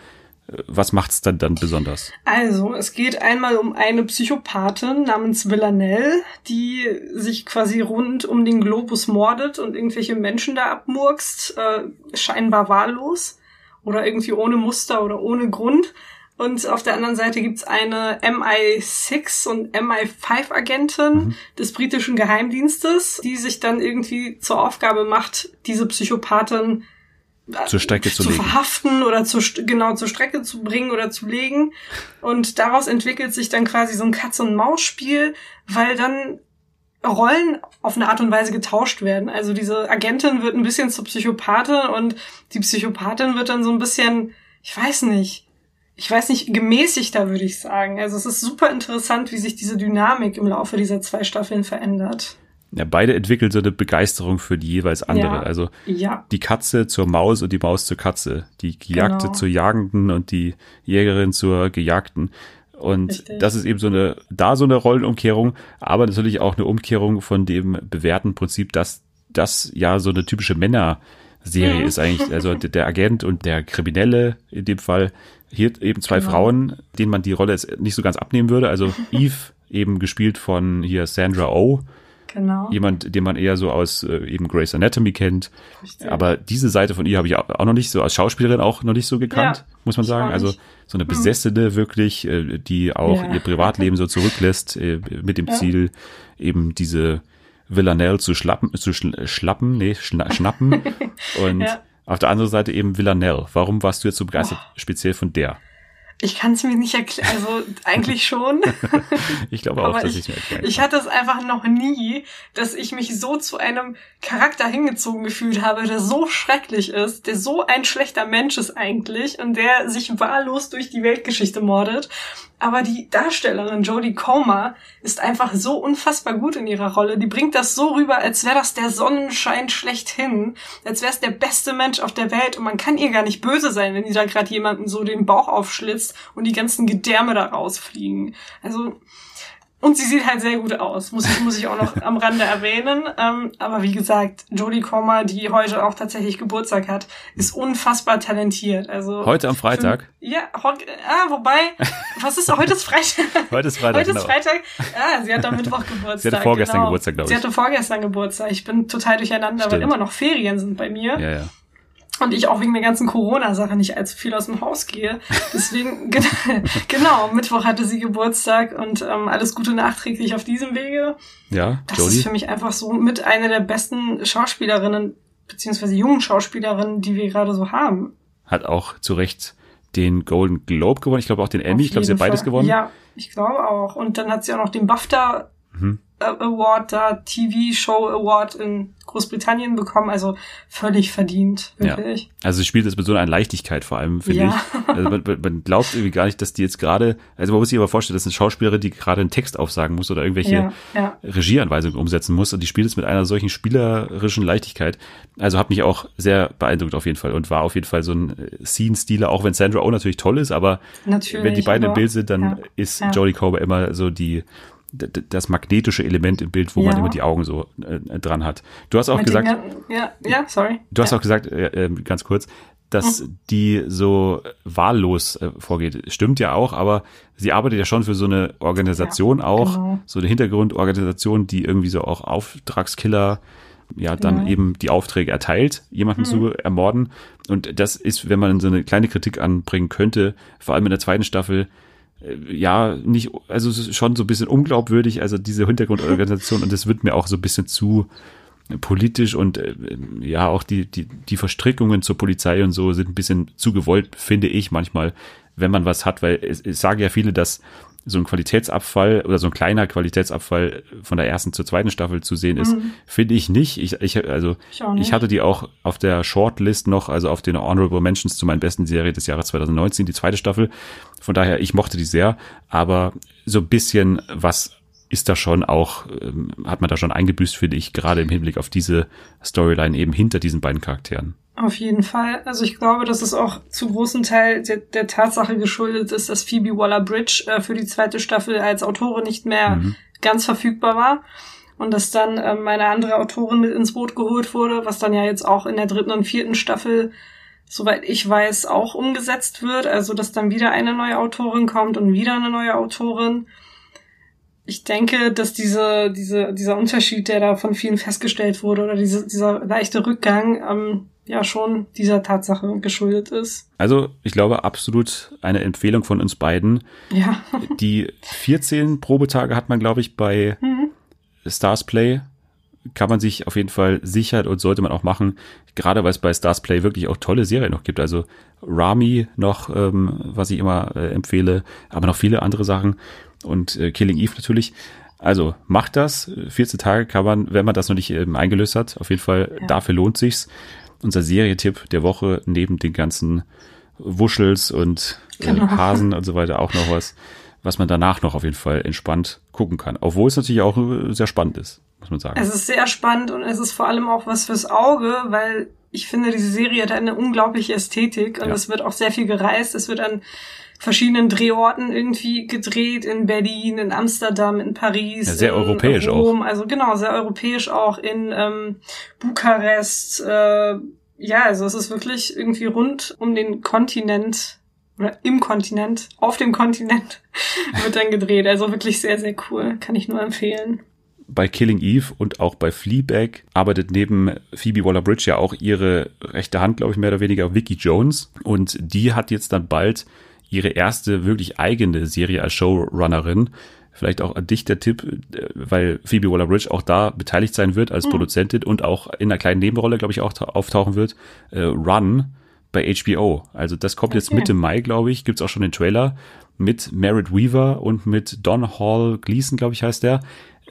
äh, was macht's dann dann besonders? Also, es geht einmal um eine Psychopathin namens Villanelle, die sich quasi rund um den Globus mordet und irgendwelche Menschen da abmurkst, äh, scheinbar wahllos oder irgendwie ohne Muster oder ohne Grund. Und auf der anderen Seite gibt's eine MI6 und MI5-Agentin des britischen Geheimdienstes, die sich dann irgendwie zur Aufgabe macht, diese Psychopathin Zur Strecke zu zu verhaften oder zu, genau zur Strecke zu bringen oder zu legen. Und daraus entwickelt sich dann quasi so ein Katz-und-Maus-Spiel, weil dann Rollen auf eine Art und Weise getauscht werden. Also diese Agentin wird ein bisschen zur Psychopathin und die Psychopathin wird dann so ein bisschen, ich weiß nicht, ich weiß nicht, gemäßigter würde ich sagen. Also es ist super interessant, wie sich diese Dynamik im Laufe dieser zwei Staffeln verändert. Ja, beide entwickeln so eine Begeisterung für die jeweils andere. Ja. Also Ja, die Katze zur Maus und die Maus zur Katze. Die Gejagte Genau. zur Jagenden und die Jägerin zur Gejagten. Und Richtig. das ist eben so eine, da so eine Rollenumkehrung, aber natürlich auch eine Umkehrung von dem bewährten Prinzip, dass das ja so eine typische Männerserie Mhm. ist eigentlich. Also der Agent und der Kriminelle in dem Fall. Hier eben zwei Genau. Frauen, denen man die Rolle jetzt nicht so ganz abnehmen würde. Also Eve, eben gespielt von hier Sandra Oh, genau. jemand, den man eher so aus äh, eben Grey's Anatomy kennt. Richtig. Aber diese Seite von ihr habe ich auch noch nicht so als Schauspielerin auch noch nicht so gekannt, Ja, muss man sagen. Also so eine Besessene wirklich, äh, die auch Ja. ihr Privatleben so zurücklässt äh, mit dem Ja. Ziel, eben diese Villanelle zu schlappen, zu schl schlappen, nee, schna schnappen. Und Ja. auf der anderen Seite eben Villanelle. Warum warst du jetzt so begeistert, speziell von der? Ich kann es mir nicht erklären. Also eigentlich schon. Ich glaube auch, Aber dass ich, ich mir erklären ich kann. hatte es einfach noch nie, dass ich mich so zu einem Charakter hingezogen gefühlt habe, der so schrecklich ist, der so ein schlechter Mensch ist eigentlich und der sich wahllos durch die Weltgeschichte mordet. Aber die Darstellerin Jodie Comer ist einfach so unfassbar gut in ihrer Rolle. Die bringt das so rüber, als wäre das der Sonnenschein schlechthin, als wäre es der beste Mensch auf der Welt und man kann ihr gar nicht böse sein, wenn die da gerade jemanden so den Bauch aufschlitzt und die ganzen Gedärme da rausfliegen. Also und sie sieht halt sehr gut aus, muss ich, muss ich auch noch am Rande erwähnen. Ähm, aber wie gesagt, Jodie Comer, die heute auch tatsächlich Geburtstag hat, ist unfassbar talentiert. Also Heute am Freitag? Ja, ho- ah, wobei, was ist heute ist Freitag? Heute ist Freitag, Heute genau. ist Freitag. Ah, sie hat am Mittwoch Geburtstag. Sie hatte vorgestern genau. Geburtstag, glaub Sie ich. hatte vorgestern Geburtstag. Ich bin total durcheinander, weil Stimmt. immer noch Ferien sind bei mir. Ja, ja. Und ich auch wegen der ganzen Corona-Sache nicht allzu viel aus dem Haus gehe. Deswegen, gen- genau, Mittwoch hatte sie Geburtstag und ähm, alles Gute nachträglich auf diesem Wege. Ja, Das ist Jodie. für mich einfach so mit einer der besten Schauspielerinnen, beziehungsweise jungen Schauspielerinnen, die wir gerade so haben. Hat auch zu Recht den Golden Globe gewonnen. Ich glaube auch den Emmy. Ich glaube, sie hat beides Fall. gewonnen. Ja, ich glaube auch. Und dann hat sie auch noch den BAFTA Mhm. Äh, Award, da TV Show Award in Großbritannien bekommen. Also völlig verdient, wirklich. Also sie spielt es mit so einer Leichtigkeit vor allem, finde Ja. ich. Also man, man- glaubt irgendwie gar nicht, dass die jetzt gerade, also man muss sich aber vorstellen, das ist eine Schauspielerin, die gerade einen Text aufsagen muss oder irgendwelche Ja, ja. Regieanweisungen umsetzen muss und die spielt es mit einer solchen spielerischen Leichtigkeit. Also hat mich auch sehr beeindruckt auf jeden Fall und war auf jeden Fall so ein äh, Scene-Stealer, auch wenn Sandra Oh natürlich toll ist, aber Natürlich. wenn die beiden im aber- Bild sind, dann ja, ist ja. Jodie Comer immer so die das magnetische Element im Bild, wo man Ja. immer die Augen so äh, dran hat. Du hast auch Mit gesagt, ja, ja, sorry. Du hast ja. auch gesagt, äh, äh, ganz kurz, dass die so wahllos äh, vorgeht. Stimmt ja auch, aber sie arbeitet ja schon für so eine Organisation Ja, auch, genau. so eine Hintergrundorganisation, die irgendwie so auch Auftragskiller ja dann Genau. eben die Aufträge erteilt, jemanden zu ermorden. Und das ist, wenn man so eine kleine Kritik anbringen könnte, vor allem in der zweiten Staffel, ja, nicht, also es ist schon so ein bisschen unglaubwürdig, also diese Hintergrundorganisation und das wird mir auch so ein bisschen zu politisch und äh, ja, auch die, die, die Verstrickungen zur Polizei und so sind ein bisschen zu gewollt, finde ich manchmal, wenn man was hat, weil es, es sagen ja viele, dass so ein Qualitätsabfall oder so ein kleiner Qualitätsabfall von der ersten zur zweiten Staffel zu sehen ist, finde ich nicht. Ich, ich, also, Ich ich hatte die auch auf der Shortlist noch, also auf den Honorable Mentions zu meinen besten Serie des Jahres 2019, die zweite Staffel. Von daher, ich mochte die sehr, aber so ein bisschen was ist da schon auch, ähm, hat man da schon eingebüßt, finde ich, gerade im Hinblick auf diese Storyline eben hinter diesen beiden Charakteren. Auf jeden Fall. Also ich glaube, dass es auch zu großen Teil der, der Tatsache geschuldet ist, dass Phoebe Waller-Bridge äh, für die zweite Staffel als Autorin nicht mehr Mhm. ganz verfügbar war. Und dass dann ähm, eine andere Autorin mit ins Boot geholt wurde, was dann ja jetzt auch in der dritten und vierten Staffel, soweit ich weiß, auch umgesetzt wird. Also dass dann wieder eine neue Autorin kommt und wieder eine neue Autorin. Ich denke, dass diese, diese, dieser Unterschied, der da von vielen festgestellt wurde, oder diese, dieser leichte Rückgang, ähm, ja schon dieser Tatsache geschuldet ist. Also, ich glaube, absolut eine Empfehlung von uns beiden. Ja. Die 14 Probetage hat man, glaube ich, bei Mhm. Stars Play. Kann man sich auf jeden Fall sichern und sollte man auch machen. Gerade weil es bei Stars Play wirklich auch tolle Serien noch gibt. Also Rami noch, ähm, was ich immer äh, empfehle, aber noch viele andere Sachen. Und äh, Killing Eve natürlich. Also macht das. 14 Tage kann man, wenn man das noch nicht ähm, eingelöst hat, auf jeden Fall, Ja. dafür lohnt sich's. Unser Serietipp der Woche neben den ganzen Wuschels und äh, Genau. Hasen und so weiter auch noch was, was man danach noch auf jeden Fall entspannt gucken kann. Obwohl es natürlich auch äh, sehr spannend ist, muss man sagen. Es ist sehr spannend und es ist vor allem auch was fürs Auge, weil ich finde, diese Serie hat eine unglaubliche Ästhetik und Ja. es wird auch sehr viel gereist. Es wird an verschiedenen Drehorten irgendwie gedreht, in Berlin, in Amsterdam, in Paris. Ja, sehr in europäisch Rom. Also genau, sehr europäisch auch in ähm, Bukarest. Äh, ja, also es ist wirklich irgendwie rund um den Kontinent oder im Kontinent, auf dem Kontinent wird dann gedreht. Also wirklich sehr, sehr cool. Kann ich nur empfehlen. Bei Killing Eve und auch bei Fleabag arbeitet neben Phoebe Waller-Bridge ja auch ihre rechte Hand, glaube ich, mehr oder weniger Vicky Jones. Und die hat jetzt dann bald ihre erste wirklich eigene Serie als Showrunnerin. Vielleicht auch an dich der Tipp, äh, weil Phoebe Waller-Bridge auch da beteiligt sein wird als Produzentin und auch in einer kleinen Nebenrolle, glaube ich, auch ta- auftauchen wird. Äh, Run bei HBO. Also das kommt jetzt Okay. Mitte Mai, glaube ich. Gibt's auch schon den Trailer mit Merritt Weaver und mit Don Hall Gleason, glaube ich, heißt der.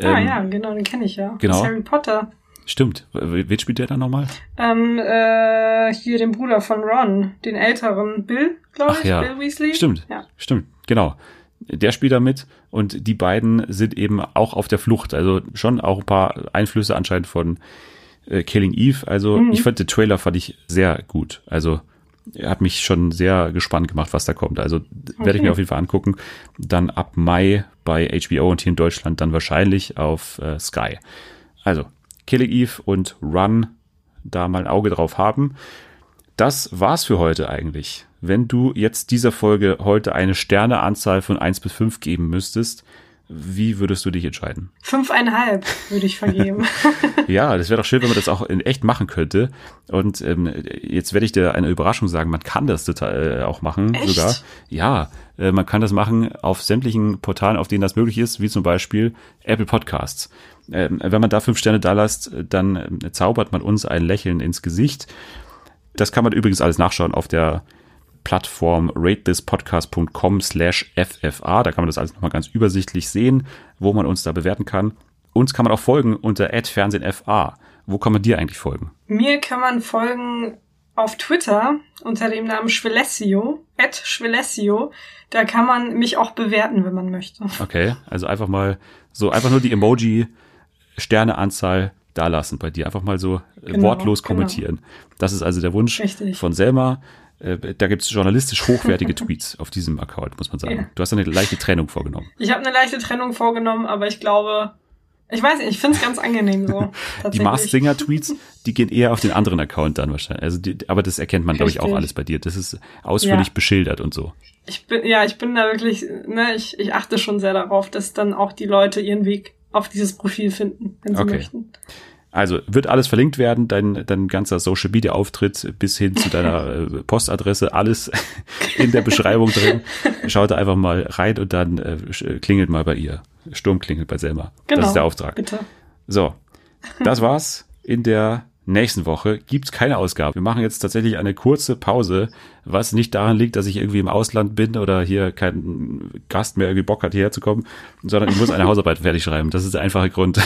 Ah Ähm, ja, genau, den kenne ich ja. genau. Das ist Harry Potter. Stimmt. Wen spielt der dann nochmal? Ähm, äh, hier den Bruder von Ron, den älteren Bill, glaube ich, ja. Bill Weasley. Stimmt. Ja. Stimmt, genau. Der spielt da mit und die beiden sind eben auch auf der Flucht. Also schon auch ein paar Einflüsse anscheinend von äh, Killing Eve. Also Mhm. ich fand den Trailer fand ich sehr gut. Also hat mich schon sehr gespannt gemacht, was da kommt. Also d- werde ich Okay. mir auf jeden Fall angucken. Dann ab Mai bei HBO und hier in Deutschland dann wahrscheinlich auf äh, Sky. Also Killing Eve und Run da mal ein Auge drauf haben. Das war's für heute eigentlich. Wenn du jetzt dieser Folge heute eine Sterneanzahl von 1 bis 5 geben müsstest, Wie würdest du dich entscheiden? Fünfeinhalb würde ich vergeben. Ja, das wäre doch schön, wenn man das auch in echt machen könnte. Und ähm, jetzt werde ich dir eine Überraschung sagen, man kann das total äh, auch machen Echt? sogar. Ja, äh, man kann das machen auf sämtlichen Portalen, auf denen das möglich ist, wie zum Beispiel Apple Podcasts. Ähm, wenn man da fünf Sterne da lässt, dann äh, zaubert man uns ein Lächeln ins Gesicht. Das kann man übrigens alles nachschauen auf der Plattform ratethispodcast.com slash FFA. Da kann man das alles nochmal ganz übersichtlich sehen, wo man uns da bewerten kann. Uns kann man auch folgen unter @fernsehenfa. Wo kann man dir eigentlich folgen? Mir kann man folgen auf Twitter unter dem Namen Schwelessio, at Schwelessio. Da kann man mich auch bewerten, wenn man möchte. Okay, also einfach mal so, einfach nur die Emoji-Sterneanzahl da lassen bei dir. Einfach mal so Genau, wortlos genau. kommentieren. Das ist also der Wunsch Richtig. von Selma. Äh, Da gibt es journalistisch hochwertige Tweets auf diesem Account, muss man sagen. Ja. Du hast eine leichte Trennung vorgenommen. Ich habe eine leichte Trennung vorgenommen, aber ich glaube, ich weiß nicht, ich finde es ganz angenehm so. Die. Mars Singer Tweets, die gehen eher auf den anderen Account dann wahrscheinlich. Also die, aber das erkennt man, glaube ich, auch alles bei dir. Das ist ausführlich Ja. beschildert und so. Ich bin, ja, ich bin da wirklich, ne, ich, ich achte schon sehr darauf, dass dann auch die Leute ihren Weg auf dieses Profil finden, wenn sie Okay. möchten. Also wird alles verlinkt werden, dein, dein ganzer Social Media Auftritt bis hin zu deiner äh, Postadresse, alles in der Beschreibung drin. Schaut da einfach mal rein und dann äh, sch- klingelt mal bei ihr. Sturm klingelt bei Selma. Genau. Das ist der Auftrag. Bitte. So, das war's. In der nächsten Woche gibt's keine Ausgabe. Wir machen jetzt tatsächlich eine kurze Pause, was nicht daran liegt, dass ich irgendwie im Ausland bin oder hier kein Gast mehr irgendwie Bock hat, hierher zu kommen, sondern ich muss eine Hausarbeit fertig schreiben. Das ist der einfache Grund.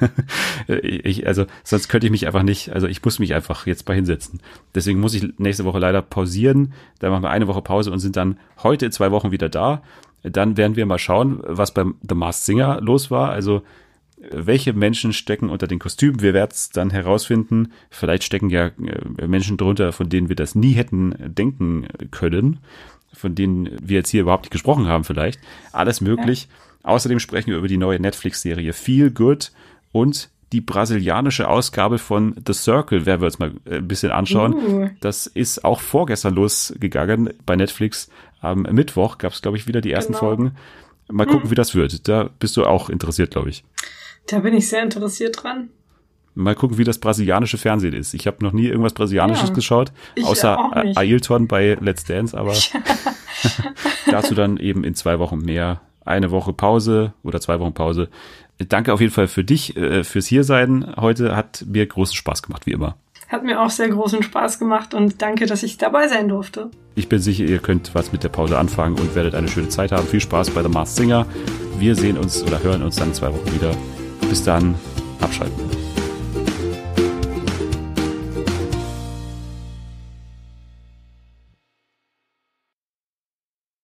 ich, also, sonst könnte ich mich einfach nicht, also ich muss mich einfach jetzt mal hinsetzen. Deswegen muss ich nächste Woche leider pausieren. Dann machen wir eine Woche Pause und sind dann heute in zwei Wochen wieder da. Dann werden wir mal schauen, was beim The Masked Singer los war. Also, welche Menschen stecken unter den Kostümen. Wir werden es dann herausfinden. Vielleicht stecken ja äh, Menschen drunter, von denen wir das nie hätten denken können, von denen wir jetzt hier überhaupt nicht gesprochen haben vielleicht. Alles möglich. Außerdem sprechen wir über die neue Netflix-Serie Feel Good und die brasilianische Ausgabe von The Circle werden wir uns mal äh, ein bisschen anschauen. Uh. Das ist auch vorgestern losgegangen bei Netflix. Am Mittwoch gab es, glaube ich, wieder die ersten Genau. Folgen. Mal gucken, wie das wird. Da bist du auch interessiert, glaube ich. Da bin ich sehr interessiert dran. Mal gucken, wie das brasilianische Fernsehen ist. Ich habe noch nie irgendwas Brasilianisches Ja, geschaut, außer Ailton bei Let's Dance, aber dazu dann eben in zwei Wochen mehr. Eine Woche Pause oder zwei Wochen Pause. Danke auf jeden Fall für dich, äh, fürs Hiersein. Heute hat mir großen Spaß gemacht, wie immer. Hat mir auch sehr großen Spaß gemacht und danke, dass ich dabei sein durfte. Ich bin sicher, ihr könnt was mit der Pause anfangen und werdet eine schöne Zeit haben. Viel Spaß bei The Masked Singer. Wir sehen uns oder hören uns dann zwei Wochen wieder. Bis dann, abschalten.